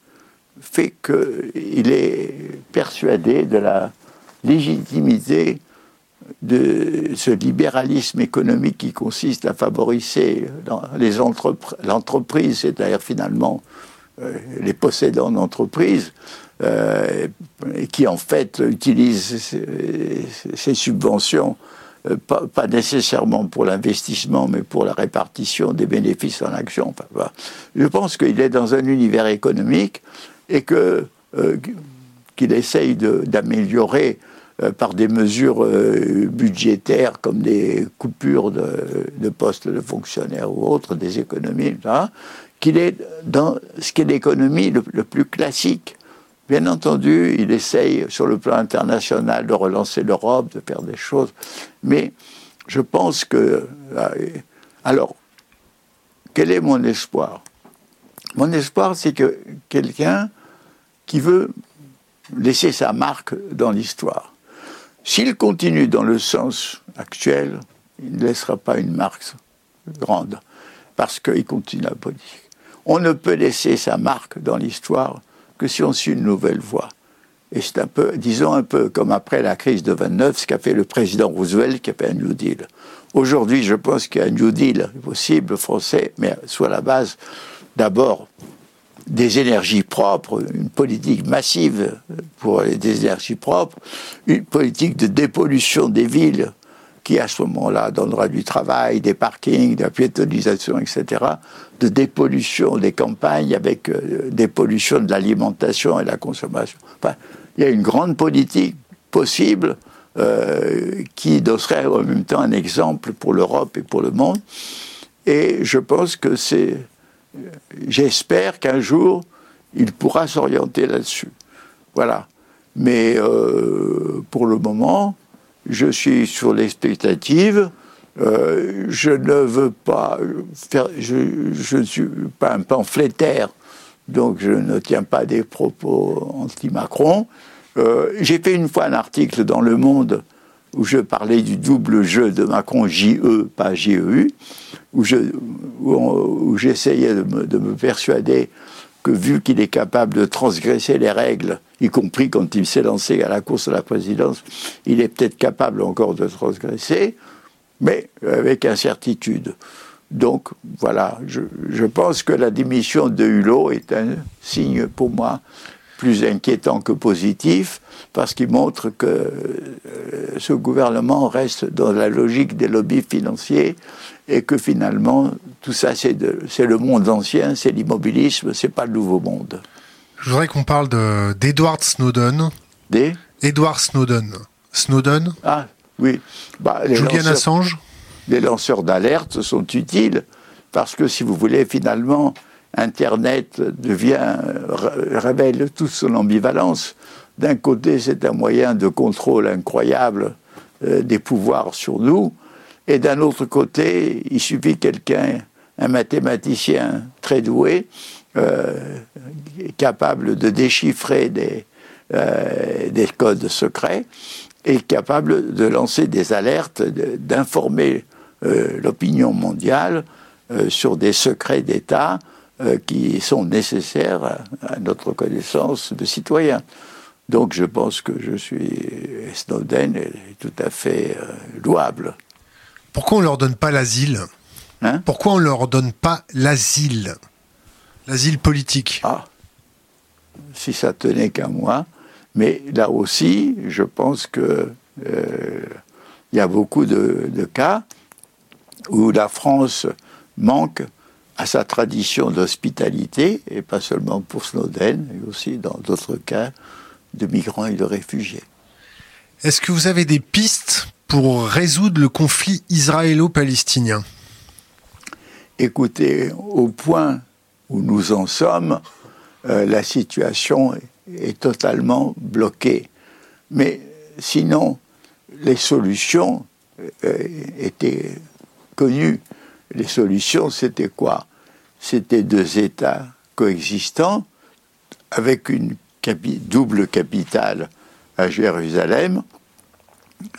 fait qu'il est persuadé de la légitimité de ce libéralisme économique qui consiste à favoriser l'entreprise, c'est-à-dire finalement euh, les possédants d'entreprises, euh, qui en fait utilisent ces, subventions euh, pas, nécessairement pour l'investissement, mais pour la répartition des bénéfices en actions. Je pense qu'il est dans un univers économique et que qu'il essaye d'améliorer euh, par des mesures euh, budgétaires comme des coupures de, postes de fonctionnaires ou autres, des économies, qu'il est dans ce qui est l'économie le, plus classique. Bien entendu, il essaye sur le plan international de relancer l'Europe, de faire des choses, mais je pense que... Euh, alors, quel est mon espoir? Mon espoir, c'est que quelqu'un qui veut laisser sa marque dans l'histoire, s'il continue dans le sens actuel, il ne laissera pas une marque grande, parce qu'il continue la politique. On ne peut laisser sa marque dans l'histoire que si on suit une nouvelle voie. Et c'est un peu, disons un peu comme après la crise de 29, ce qu'a fait le président Roosevelt qui a fait un New Deal. Aujourd'hui, je pense qu'il y a un New Deal possible français, mais soit la base d'abord des énergies propres, une politique massive pour les énergies propres, une politique de dépollution des villes qui à ce moment-là donnera du travail, des parkings, de la piétonisation, etc., de dépollution des campagnes avec euh, des pollutions de l'alimentation et de la consommation. Enfin, il y a une grande politique possible euh, qui serait en même temps un exemple pour l'Europe et pour le monde. Et je pense que c'est j'espère qu'un jour, il pourra s'orienter là-dessus. Voilà. Mais euh, pour le moment, je suis sur l'expectative. Euh, je ne veux pas faire. Je ne suis pas un pamphlétaire, donc je ne tiens pas des propos anti-Macron. Euh, j'ai fait une fois un article dans Le Monde où je parlais du double jeu de Macron, JE, pas GEU, où, je, où, j'essayais de me, de me, persuader que vu qu'il est capable de transgresser les règles, y compris quand il s'est lancé à la course de la présidence, il est peut-être capable encore de transgresser, mais avec incertitude. Donc voilà, je pense que la démission de Hulot est un signe pour moi plus inquiétant que positif, parce qu'il montre que euh, ce gouvernement reste dans la logique des lobbies financiers et que finalement, tout ça, c'est le monde ancien, c'est l'immobilisme, c'est pas le nouveau monde. Je voudrais qu'on parle d'Edward Snowden. Des? Edward Snowden. Snowden Ah, oui. Bah, Julian Assange Les lanceurs d'alerte sont utiles parce que, si vous voulez, finalement, Internet devient, révèle toute son ambivalence. D'un côté, c'est un moyen de contrôle incroyable euh, des pouvoirs sur nous, et d'un autre côté, il suffit quelqu'un, un mathématicien très doué, euh, capable de déchiffrer des, euh, des codes secrets, et capable de lancer des alertes, d'informer l'opinion mondiale sur des secrets d'État euh, qui sont nécessaires à, notre connaissance de citoyens. Donc je pense que je suis Snowden est tout à fait euh, louable. Pourquoi on leur donne pas l'asile? Hein? Pourquoi on leur donne pas l'asile? L'asile politique Ah, si ça tenait qu'à moi. Mais là aussi, je pense que euh, il y a beaucoup de, de, cas où la France manque à sa tradition d'hospitalité, et pas seulement pour Snowden, mais aussi dans d'autres cas de migrants et de réfugiés. Est-ce que vous avez des pistes pour résoudre le conflit israélo-palestinien? Écoutez, au point où nous en sommes, euh, la situation est totalement bloquée. Mais sinon, les solutions euh, étaient connues. Les solutions, c'était quoi? C'était deux États coexistants avec une double capitale à Jérusalem,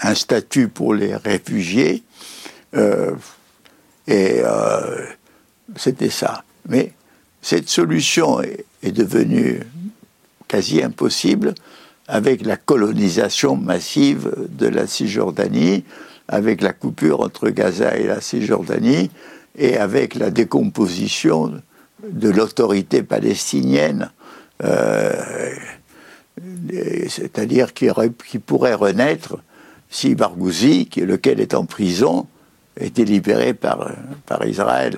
un statut pour les réfugiés euh, et euh, c'était ça. Mais cette solution est, devenue quasi impossible avec la colonisation massive de la Cisjordanie, avec la coupure entre Gaza et la Cisjordanie, et avec la décomposition de l'autorité palestinienne, euh, c'est-à-dire qui, pourrait renaître si Barghouzi, lequel est en prison, était libéré par, par Israël.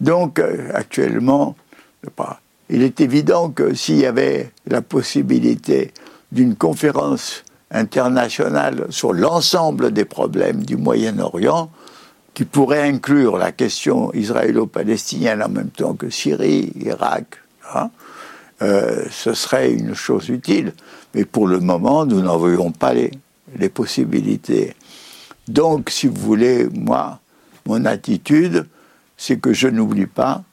Donc, euh, actuellement, il est évident que s'il y avait la possibilité d'une conférence internationale sur l'ensemble des problèmes du Moyen-Orient, qui pourrait inclure la question israélo-palestinienne en même temps que Syrie, Irak, hein, euh, ce serait une chose utile. Mais pour le moment, nous n'en voyons pas les, possibilités. Donc, si vous voulez, moi, mon attitude, c'est que je n'oublie pas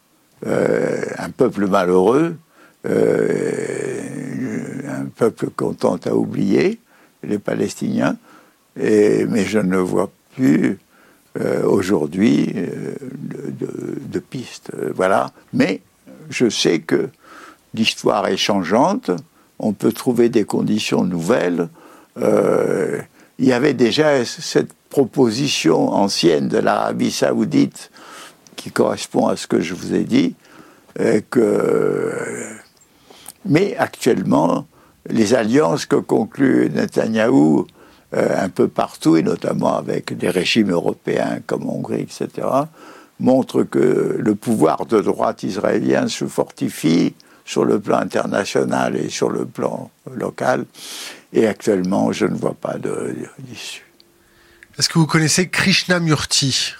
euh, un peuple malheureux, euh, un peuple content à oublier, les Palestiniens, mais je ne vois plus euh, aujourd'hui de, de, pistes. voilà. Mais je sais que l'histoire est changeante, on peut trouver des conditions nouvelles. il y avait déjà cette proposition ancienne de l'Arabie saoudite qui correspond à ce que je vous ai dit, mais actuellement, les alliances que conclut Netanyahou euh, un peu partout, et notamment avec des régimes européens comme Hongrie, etc., montrent que le pouvoir de droite israélien se fortifie sur le plan international et sur le plan local. Et actuellement, je ne vois pas d'issue. Est-ce que vous connaissez Krishnamurti?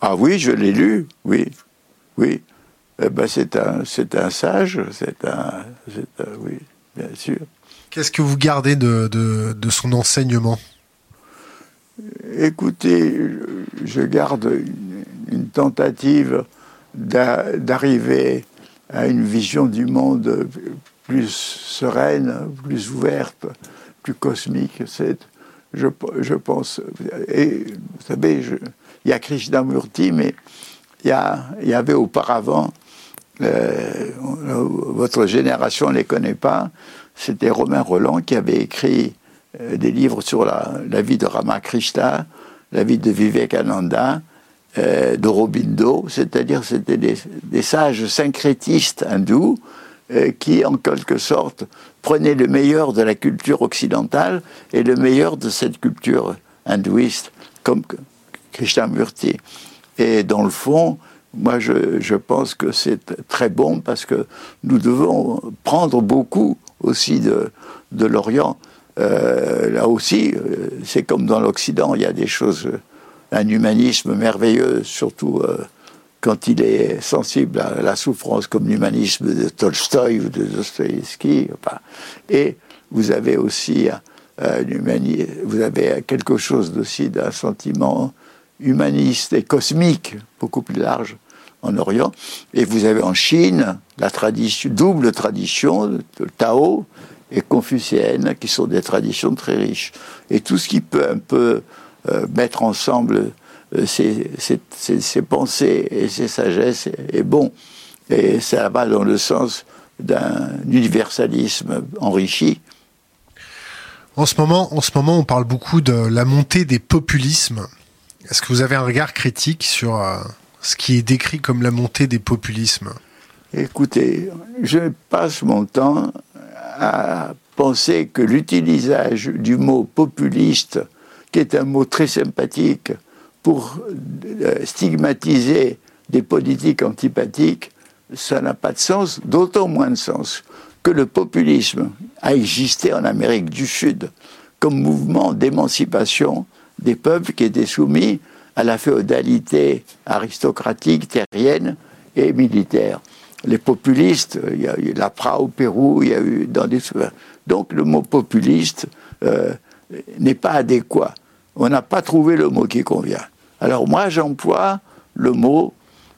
Ah oui, je l'ai lu, oui, oui. Eh ben, c'est un, c'est un sage, c'est un, oui, bien sûr. Qu'est-ce que vous gardez de, de, son enseignement Écoutez, je garde une, tentative d'arriver à une vision du monde plus sereine, plus ouverte, plus cosmique. Je, je, pense. Et vous savez, il y a Krishnamurti, mais il y, y avait auparavant, euh, votre génération ne les connaît pas, c'était Romain Roland qui avait écrit euh, des livres sur la, vie de Ramakrishna, la vie de Vivekananda, euh, d'Aurobindo, c'est-à-dire c'était des, sages syncrétistes hindous euh, qui, en quelque sorte, prenaient le meilleur de la culture occidentale et le meilleur de cette culture hindouiste, comme Krishnamurti. Et dans le fond, moi, je pense que c'est très bon parce que nous devons prendre beaucoup aussi de, de l'Orient. Euh, là aussi, euh, c'est comme dans l'Occident, il y a des choses, un humanisme merveilleux, surtout quand il est sensible à la souffrance comme l'humanisme de Tolstoï ou de Dostoïevski. Et vous avez aussi euh, vous avez quelque chose d'un sentiment humaniste et cosmique beaucoup plus large en Orient. Et vous avez en Chine la tradition, double tradition de Tao et confucéenne, qui sont des traditions très riches. Et tout ce qui peut un peu euh, mettre ensemble euh, pensées et ses sagesses est bon. Et ça va dans le sens d'un universalisme enrichi. En ce, moment, en ce moment, on parle beaucoup de la montée des populismes. Est-ce que vous avez un regard critique sur euh, ce qui est décrit comme la montée des populismes. Écoutez, je passe mon temps à penser que l'utilisation du mot populiste, qui est un mot très sympathique, pour euh, stigmatiser des politiques antipathiques, ça n'a pas de sens, d'autant moins de sens que le populisme a existé en Amérique du Sud comme mouvement d'émancipation des peuples qui étaient soumis à la féodalité aristocratique, terrienne et militaire. Les populistes, il y a eu la PRA au Pérou, il y a eu dans des... Donc le mot populiste euh, n'est pas adéquat on n'a pas trouvé le mot qui convient. Alors moi, j'emploie le mot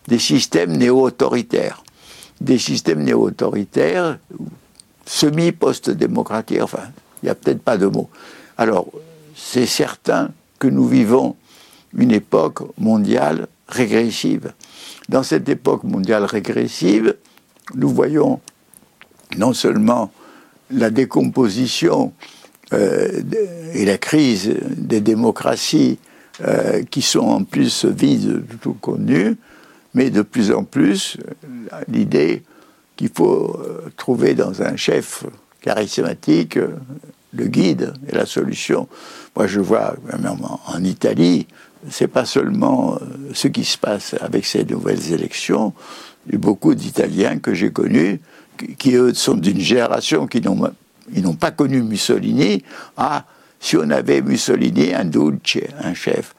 des systèmes néo-autoritaires. Des systèmes néo-autoritaires, semi-post-démocratiques, enfin, il n'y a peut-être pas de mot. Alors, c'est certain que nous vivons une époque mondiale régressive. dans cette époque mondiale régressive, nous voyons non seulement la décomposition euh, et la crise des démocraties euh, qui sont en plus vides de tout connu, mais de plus en plus l'idée qu'il faut euh, trouver dans un chef charismatique le guide et la solution. Moi, je vois en Italie, c'est pas seulement ce qui se passe avec ces nouvelles élections. Beaucoup d'Italiens que j'ai connus qui, eux, sont d'une génération qui n'ont pas connu Mussolini. Ah, si on avait Mussolini, un dulce, un chef.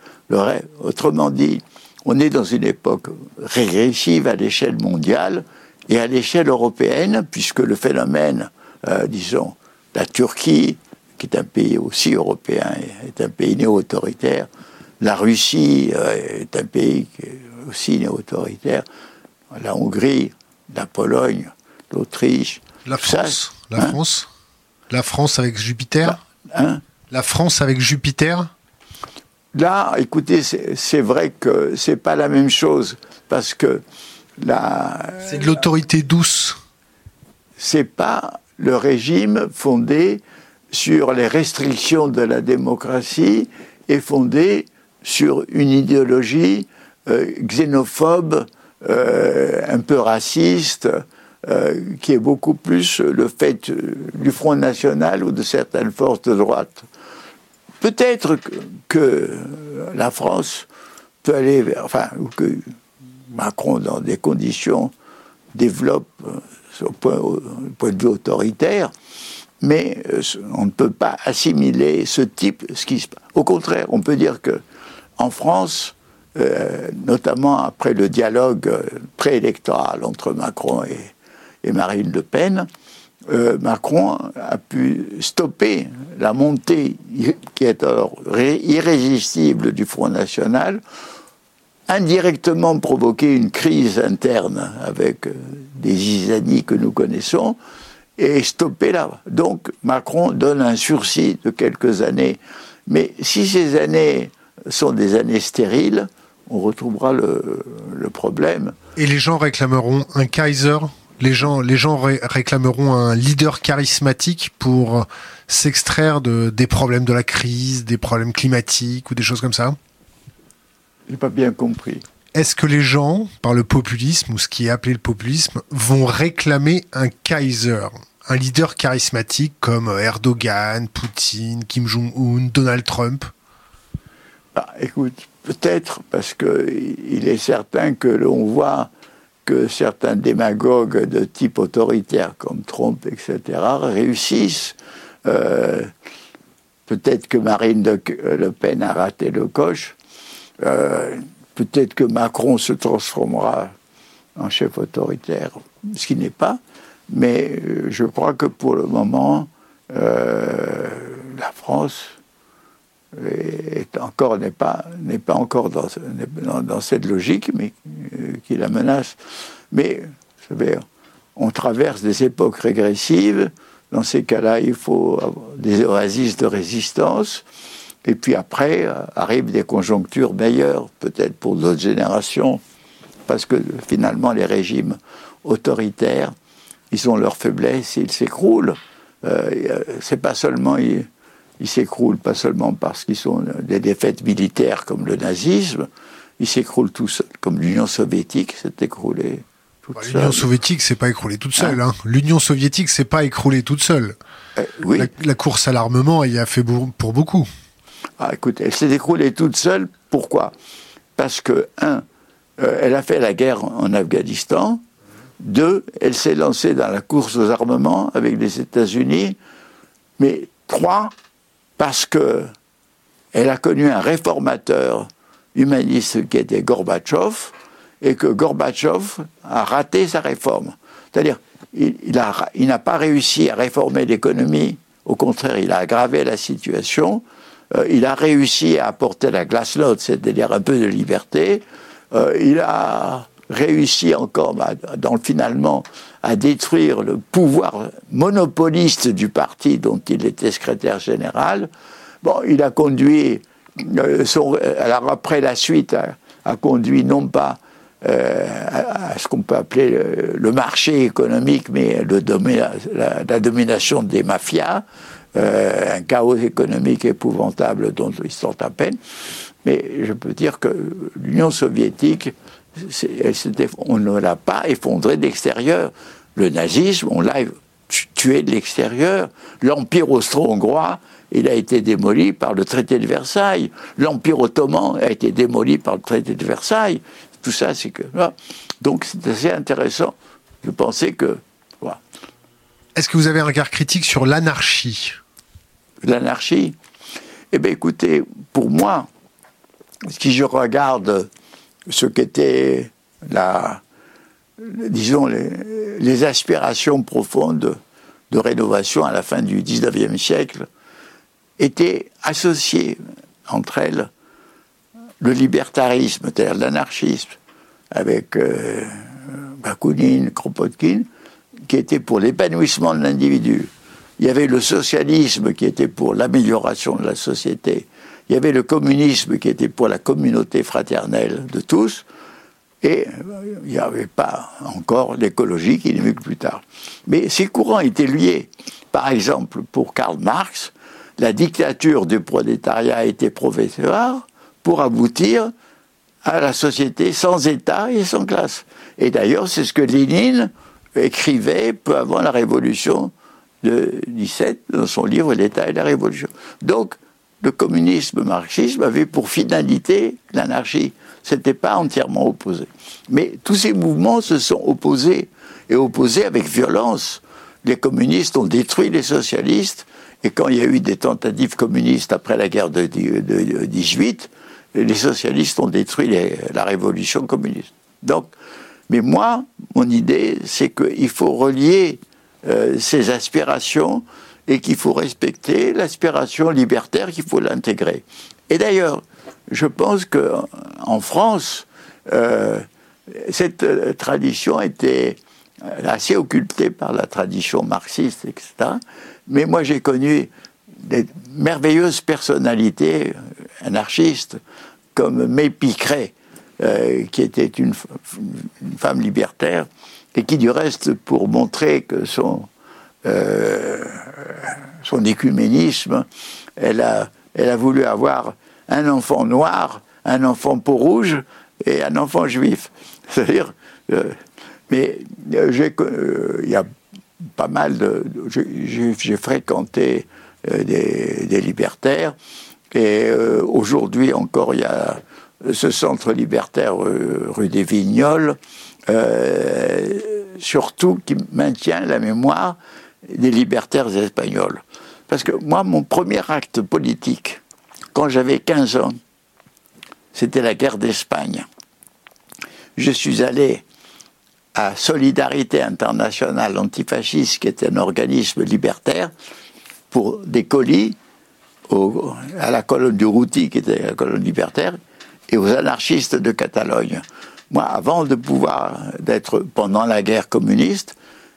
Autrement dit, on est dans une époque régressive à l'échelle mondiale et à l'échelle européenne, puisque le phénomène, euh, disons, la Turquie, qui est un pays aussi européen, est un pays néo-autoritaire, la Russie euh, est un pays aussi néo-autoritaire, la Hongrie, la Pologne, l'Autriche. La France La hein France la France avec Jupiter hein La France avec Jupiter Là, écoutez, c'est vrai que c'est pas la même chose parce que la. C'est de l'autorité douce. C'est pas le régime fondé sur les restrictions de la démocratie et fondé sur une idéologie euh, xénophobe, euh, un peu raciste, euh, qui est beaucoup plus le fait du Front National ou de certaines forces de droite. Peut-être que, la France peut aller vers, enfin, ou que Macron, dans des conditions, développe euh, au point, point de vue autoritaire, mais euh, on ne peut pas assimiler ce type, ce qui Au contraire, on peut dire que en France, notamment après le dialogue préélectoral entre Macron et, Marine Le Pen, euh, Macron a pu stopper la montée qui est alors irrésistible du Front National, indirectement provoquer une crise interne avec euh, des isanies que nous connaissons, et stopper là. Donc Macron donne un sursis de quelques années. Mais si ces années sont des années stériles, on retrouvera le, le problème. Et les gens réclameront un Kaiser? Les gens, les gens réclameront un leader charismatique pour s'extraire de, des problèmes de la crise, des problèmes climatiques ou des choses comme ça? J'ai pas bien compris. Est-ce que les gens, par le populisme ou ce qui est appelé le populisme, vont réclamer un Kaiser, un leader charismatique comme Erdogan, Poutine, Kim Jong-un, Donald Trump? Bah, Écoute, peut-être parce que il est certain que l'on voit que certains démagogues de type autoritaire comme Trump, etc., réussissent. Euh, peut-être que Marine Le Pen a raté le coche. Euh, peut-être que Macron se transformera en chef autoritaire, ce qui n'est pas. Mais euh, je crois que pour le moment, la France est encore n'est pas n'est pas encore dans, dans, cette logique, mais euh, qui la menace. Mais on traverse des époques régressives. Dans ces cas-là, il faut des oasis de résistance. Et puis après, euh, arrivent des conjonctures meilleures, peut-être pour d'autres générations, parce que finalement, les régimes autoritaires, ils ont leur faiblesse, ils s'écroulent. Euh, c'est pas seulement ils s'écroulent pas seulement parce qu'ils sont des défaites militaires comme le nazisme, ils s'écroulent tous seuls, comme l'Union soviétique s'est écroulée. Bah, L'Union soviétique s'est pas écroulée toute seule. Hein. L'Union soviétique s'est pas écroulée toute seule. Euh, oui. la, course à l'armement y a fait pour beaucoup. Ah, écoute, elle s'est écroulée toute seule. Pourquoi? Parce que, un, euh, elle a fait la guerre en Afghanistan. Deux, elle s'est lancée dans la course aux armements avec les États-Unis. Mais trois, parce que elle a connu un réformateur humaniste qui était Gorbatchev, et que Gorbatchev a raté sa réforme. C'est-à-dire, il, il n'a pas réussi à réformer l'économie, au contraire, il a aggravé la situation, euh, il a réussi à apporter la glasnost, c'est-à-dire un peu de liberté, euh, il a réussi encore, bah, finalement, à détruire le pouvoir monopoliste du parti dont il était secrétaire général. Bon, il a conduit, euh, alors après la suite, a, conduit non pas à, ce qu'on peut appeler le, marché économique, mais la, domination des mafias, un chaos économique épouvantable dont ils sortent à peine. Mais je peux dire que l'Union soviétique, on ne l'a pas effondrée d'extérieur. Le nazisme, on l'a tué de l'extérieur. L'Empire austro-hongrois, il a été démoli par le traité de Versailles. L'Empire ottoman a été démoli par le traité de Versailles. Tout ça, c'est que. Donc, c'est assez intéressant de penser que. Est-ce que vous avez un regard critique sur l'anarchie? L'anarchie Eh bien, écoutez, pour moi, si je regarde ce qu'était la, disons, les, aspirations profondes de rénovation à la fin du 19e siècle, étaient associées entre elles le libertarisme, c'est-à-dire l'anarchisme, avec euh, Bakounine, Kropotkin, qui était pour l'épanouissement de l'individu. Il y avait le socialisme qui était pour l'amélioration de la société. Il y avait le communisme qui était pour la communauté fraternelle de tous. Et il n'y avait pas encore l'écologie qui est venue plus tard. Mais ces courants étaient liés. Par exemple, pour Karl Marx, la dictature du prolétariat était provisoire pour aboutir à la société sans État et sans classe. Et d'ailleurs, c'est ce que Lénine écrivait peu avant la révolution de 17 dans son livre L'État et la Révolution. Donc, le communisme marxisme avait pour finalité l'anarchie. Ce n'était pas entièrement opposé. Mais tous ces mouvements se sont opposés, et opposés avec violence. Les communistes ont détruit les socialistes, et quand il y a eu des tentatives communistes après la guerre de, 18, les socialistes ont détruit la révolution communiste. Donc, mais moi, mon idée, c'est qu'il faut relier euh, ces aspirations et qu'il faut respecter l'aspiration libertaire, qu'il faut l'intégrer. Et d'ailleurs, je pense que en France, euh, cette euh, tradition était assez occultée par la tradition marxiste, etc. Mais moi, j'ai connu des merveilleuses personnalités anarchistes, comme May Picret, qui était une, femme libertaire, et qui, du reste, pour montrer que son euh, son écuménisme, elle a, elle a voulu avoir un enfant noir, un enfant peau rouge et un enfant juif. C'est-à-dire, euh, mais euh, il y a pas mal de. J'ai fréquenté des, des, libertaires et aujourd'hui encore il y a ce centre libertaire rue des Vignoles, surtout qui maintient la mémoire des libertaires espagnols. Parce que moi, mon premier acte politique, quand j'avais 15 ans, c'était la guerre d'Espagne. Je suis allé à Solidarité internationale antifasciste, qui était un organisme libertaire, pour des colis à la colonne du Routi, qui était la colonne libertaire, et aux anarchistes de Catalogne. Moi, avant de pouvoir, d'être pendant la guerre communiste,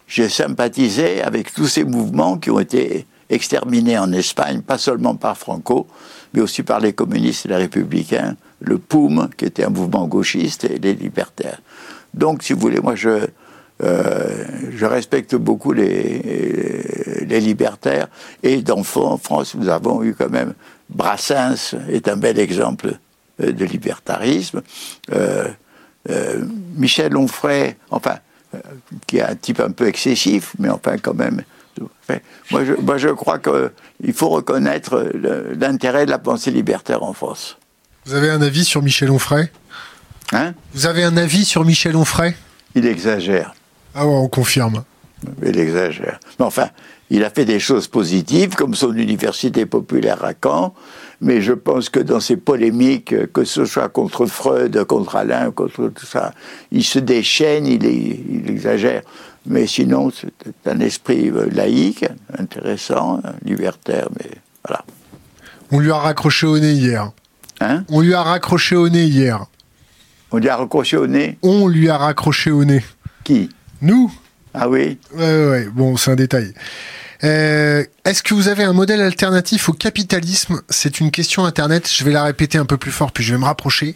j'ai sympathisé avec tous ces mouvements qui ont été exterminés en Espagne, pas seulement par Franco, mais aussi par les communistes et les républicains, le POUM, qui était un mouvement gauchiste, et les libertaires. Donc, si vous voulez, moi, je, euh, je respecte beaucoup les, les libertaires. Et en France, nous avons eu quand même Brassens est un bel exemple euh, de libertarisme. Euh, Michel Onfray, enfin, qui est un type un peu excessif, mais enfin quand même. Moi je, moi, je crois qu'il faut reconnaître l'intérêt de la pensée libertaire en France. Vous avez un avis sur Michel Onfray? Hein? Vous avez un avis sur Michel Onfray? Il exagère. Ah ouais, on confirme. Il exagère. Mais enfin, il a fait des choses positives, comme son université populaire à Caen, mais je pense que dans ces polémiques, que ce soit contre Freud, contre Alain, contre tout ça, il se déchaîne, il, il exagère. Mais sinon, c'est un esprit euh, laïque, intéressant, libertaire, mais voilà. On lui a raccroché au nez hier. Hein? On lui a raccroché au nez hier. On lui a raccroché au nez? On lui a raccroché au nez. Qui? Nous? Ah oui? Ouais, ouais, bon, c'est un détail. Euh, Est-ce que vous avez un modèle alternatif au capitalisme? C'est une question Internet, je vais la répéter un peu plus fort, puis je vais me rapprocher.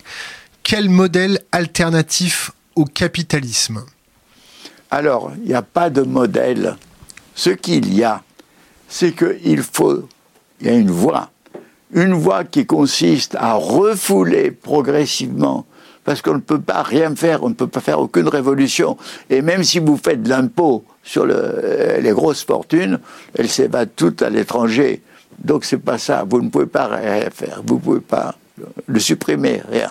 Quel modèle alternatif au capitalisme? Alors, il n'y a pas de modèle. Ce qu'il y a, c'est qu'il faut, il y a une voie, une voie qui consiste à refouler progressivement parce qu'on ne peut pas rien faire, on ne peut pas faire aucune révolution. Et même si vous faites de l'impôt sur le, les grosses fortunes, elles s'évadent toutes à l'étranger. Donc c'est pas ça. Vous ne pouvez pas rien faire. Vous ne pouvez pas le supprimer, rien.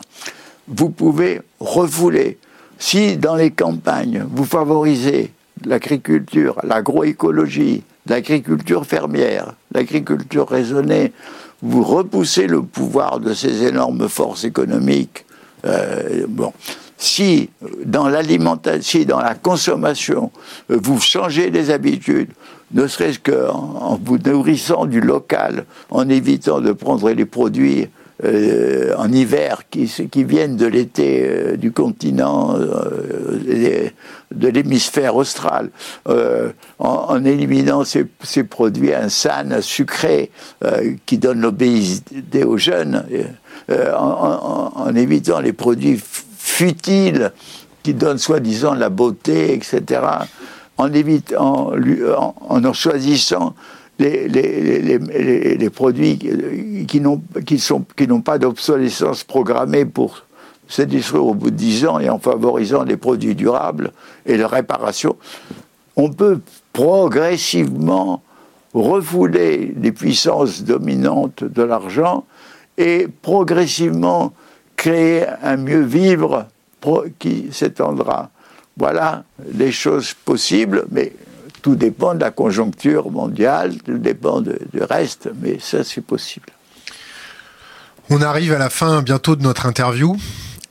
Vous pouvez refouler. Si dans les campagnes, vous favorisez l'agriculture, l'agroécologie, l'agriculture fermière, l'agriculture raisonnée, vous repoussez le pouvoir de ces énormes forces économiques euh, bon, si dans l'alimentation, si dans la consommation, vous changez les habitudes, ne serait-ce qu'en vous nourrissant du local, en évitant de prendre les produits euh, en hiver qui, viennent de l'été euh, du continent, de l'hémisphère austral, en, éliminant ces, ces, produits insanes, sucrés, qui donnent l'obésité aux jeunes. Euh, en, évitant les produits futiles qui donnent soi-disant la beauté, etc., en, en, en choisissant les, produits qui n'ont pas d'obsolescence programmée pour se détruire au bout de 10 ans et en favorisant les produits durables et la réparation, on peut progressivement refouler les puissances dominantes de l'argent et progressivement créer un mieux vivre qui s'étendra. Voilà les choses possibles, mais tout dépend de la conjoncture mondiale, tout dépend du reste, mais ça c'est possible. On arrive à la fin bientôt de notre interview.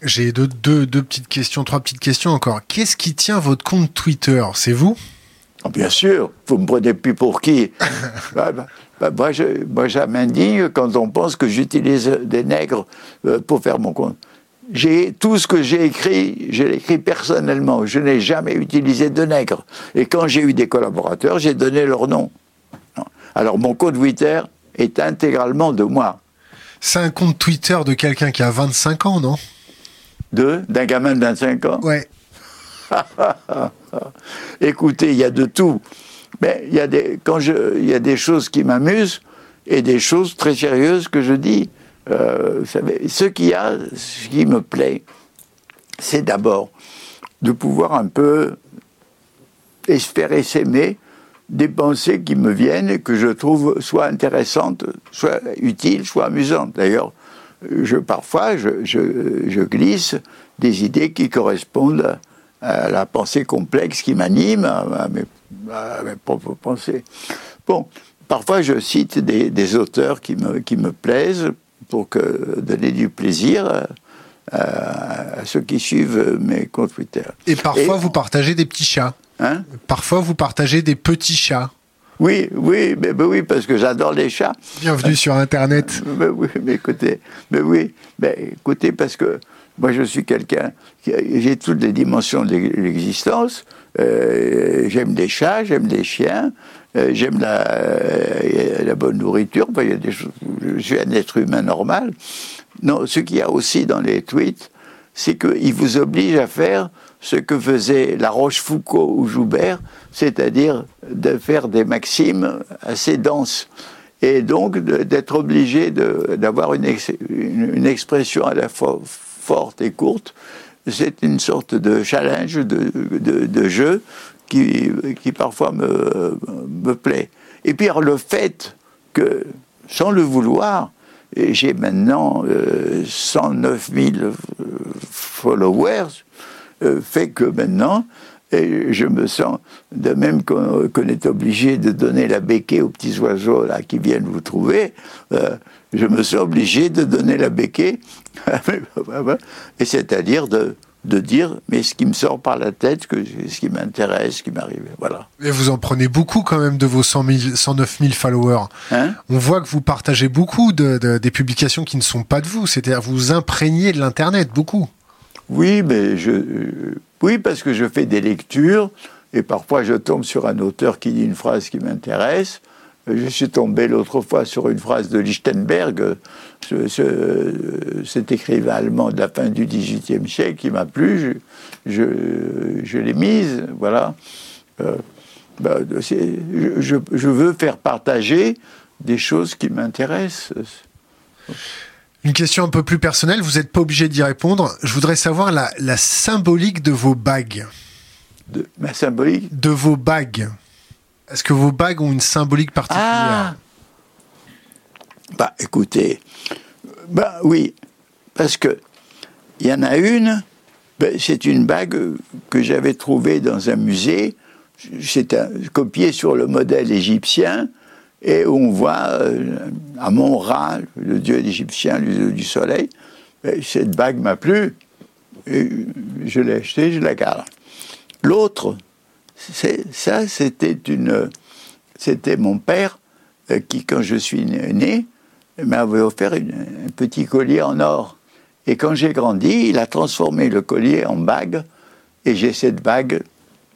J'ai deux, deux, deux, petites questions, trois petites questions encore. Qu'est-ce qui tient votre compte Twitter? C'est vous? Ah, Bien sûr, vous me prenez plus pour qui? Bah, bah, bah, moi, je, moi, m'indigne quand on pense que j'utilise des nègres euh, pour faire mon compte. J'ai tout ce que j'ai écrit, je l'ai écrit personnellement. Je n'ai jamais utilisé de nègres. Et quand j'ai eu des collaborateurs, j'ai donné leur nom. Alors mon compte Twitter est intégralement de moi. C'est un compte Twitter de quelqu'un qui a 25 ans, non? De D'un gamin de 25 ans? Ouais. Écoutez, il y a de tout. Mais il y, a des, quand je, il y a des choses qui m'amusent et des choses très sérieuses que je dis. Euh, vous savez, ce qui, a, ce qui me plaît, c'est d'abord de pouvoir un peu espérer s'aimer des pensées qui me viennent et que je trouve soit intéressantes, soit utiles, soit amusantes. D'ailleurs, je, parfois, je, je, je, glisse des idées qui correspondent à la pensée complexe qui m'anime, à mes à mes propres pensées. Bon, parfois je cite des, auteurs qui me, qui me plaisent pour que, donner du plaisir à, ceux qui suivent mes comptes Twitter. Et parfois vous partagez des petits chats. Hein? Parfois vous partagez des petits chats. Oui, oui, mais, oui, parce que j'adore les chats. Bienvenue sur Internet. Mais oui, mais écoutez, mais oui, mais écoutez, parce que moi je suis quelqu'un, j'ai toutes les dimensions de l'existence. Euh, j'aime les chats, j'aime les chiens, euh, j'aime la, euh, la, bonne nourriture. il y a des choses, je suis un être humain normal. Non, ce qu'il y a aussi dans les tweets, c'est qu'ils vous obligent à faire ce que faisait La Rochefoucauld ou Joubert, c'est-à-dire de faire des maximes assez denses. Et donc d'être obligé d'avoir une, expression à la fois forte et courte, c'est une sorte de challenge, de, de, jeu qui, qui parfois me, me plaît. Et puis le fait que, sans le vouloir, j'ai maintenant 109 euh, 000 followers, euh, fait que maintenant, et je me sens, de même qu'on est obligé de donner la béquée aux petits oiseaux là qui viennent vous trouver, euh, je me sens obligé de donner la béquille, et c'est-à-dire de, de dire, mais ce qui me sort par la tête, que, ce qui m'intéresse, ce qui m'arrive. Voilà. Et vous en prenez beaucoup quand même de vos 100 109 000 followers. Hein? On voit que vous partagez beaucoup de, des publications qui ne sont pas de vous, c'est-à-dire vous imprégnez de l'Internet beaucoup. Oui, mais je, euh, oui, parce que je fais des lectures et parfois je tombe sur un auteur qui dit une phrase qui m'intéresse Je suis tombé l'autre fois sur une phrase de Lichtenberg, cet écrivain allemand de la fin du XVIIIe siècle qui m'a plu. Je, je, l'ai mise, voilà. Euh, bah, je, je, veux faire partager des choses qui m'intéressent. Une question un peu plus personnelle, vous n'êtes pas obligé d'y répondre. Je voudrais savoir la, la symbolique de vos bagues. De ma symbolique? De vos bagues. Est-ce que vos bagues ont une symbolique particulière ah Bah écoutez, bah oui, parce que il y en a une, ben, c'est une bague que j'avais trouvée dans un musée. C'est copié sur le modèle égyptien et on voit euh, à Mon-Ra, le dieu égyptien, le dieu du soleil. Ben, cette bague m'a plu, je l'ai achetée, je la garde. L'autre, ça, c'était mon père euh, qui, quand je suis né, m'avait offert un petit collier en or. Et quand j'ai grandi, il a transformé le collier en bague, et j'ai cette bague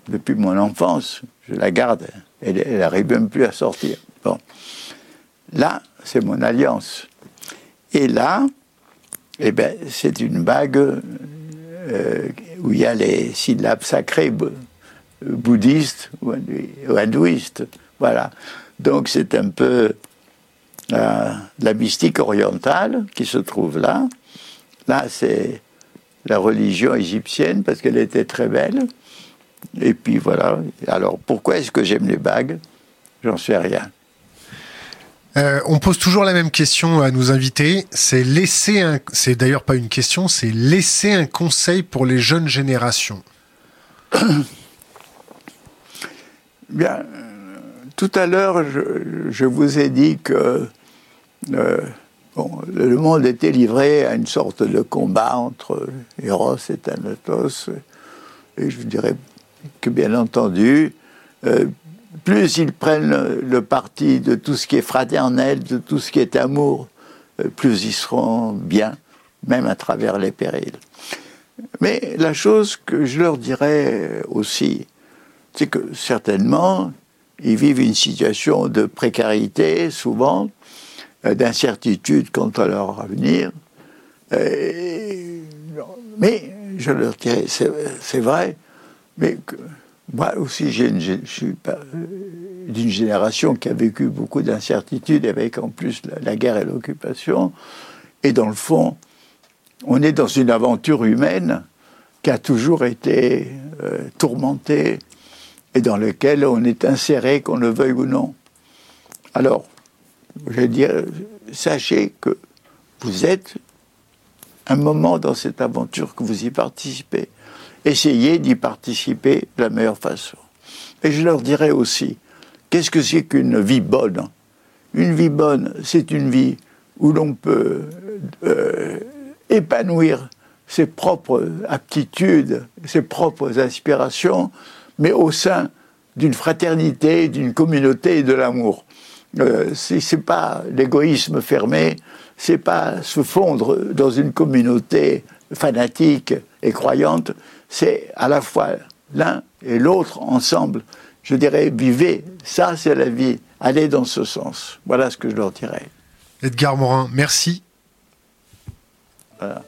depuis mon enfance. Je la garde. Elle n'arrive même plus à sortir. Bon. Là, c'est mon alliance. Et là, eh ben, c'est une bague euh, où il y a les syllabes sacrées bouddhistes ou hindouistes. Voilà. Donc c'est un peu euh, la mystique orientale qui se trouve là. Là, c'est la religion égyptienne parce qu'elle était très belle. Et puis voilà. Alors pourquoi est-ce que j'aime les bagues? J'en sais rien. Euh, on pose toujours la même question à nos invités. C'est laisser un, c'est d'ailleurs pas une question, c'est laisser un conseil pour les jeunes générations. Bien, euh, tout à l'heure, je, vous ai dit que euh, le monde était livré à une sorte de combat entre Eros et Thanatos. Et je dirais que, bien entendu, euh, plus ils prennent le, parti de tout ce qui est fraternel, de tout ce qui est amour, plus ils seront bien, même à travers les périls. Mais la chose que je leur dirais aussi, c'est que certainement, ils vivent une situation de précarité, souvent, euh, d'incertitude quant à leur avenir. mais je leur dirais, c'est vrai, mais moi aussi, je suis euh, d'une génération qui a vécu beaucoup d'incertitudes, avec en plus la, guerre et l'occupation. Et dans le fond, on est dans une aventure humaine qui a toujours été euh, tourmentée, et dans lequel on est inséré, qu'on le veuille ou non. Alors, je veux dire, sachez que vous êtes un moment dans cette aventure que vous y participez. Essayez d'y participer de la meilleure façon. Et je leur dirais aussi, qu'est-ce que c'est qu'une vie bonne? Une vie bonne, c'est une vie où l'on peut euh, épanouir ses propres aptitudes, ses propres aspirations, mais au sein d'une fraternité, d'une communauté et de l'amour. Euh, c'est pas l'égoïsme fermé, c'est pas se fondre dans une communauté fanatique et croyante, c'est à la fois l'un et l'autre ensemble. Je dirais, vivez, ça c'est la vie, allez dans ce sens. Voilà ce que je leur dirais. Edgar Morin, merci. Voilà.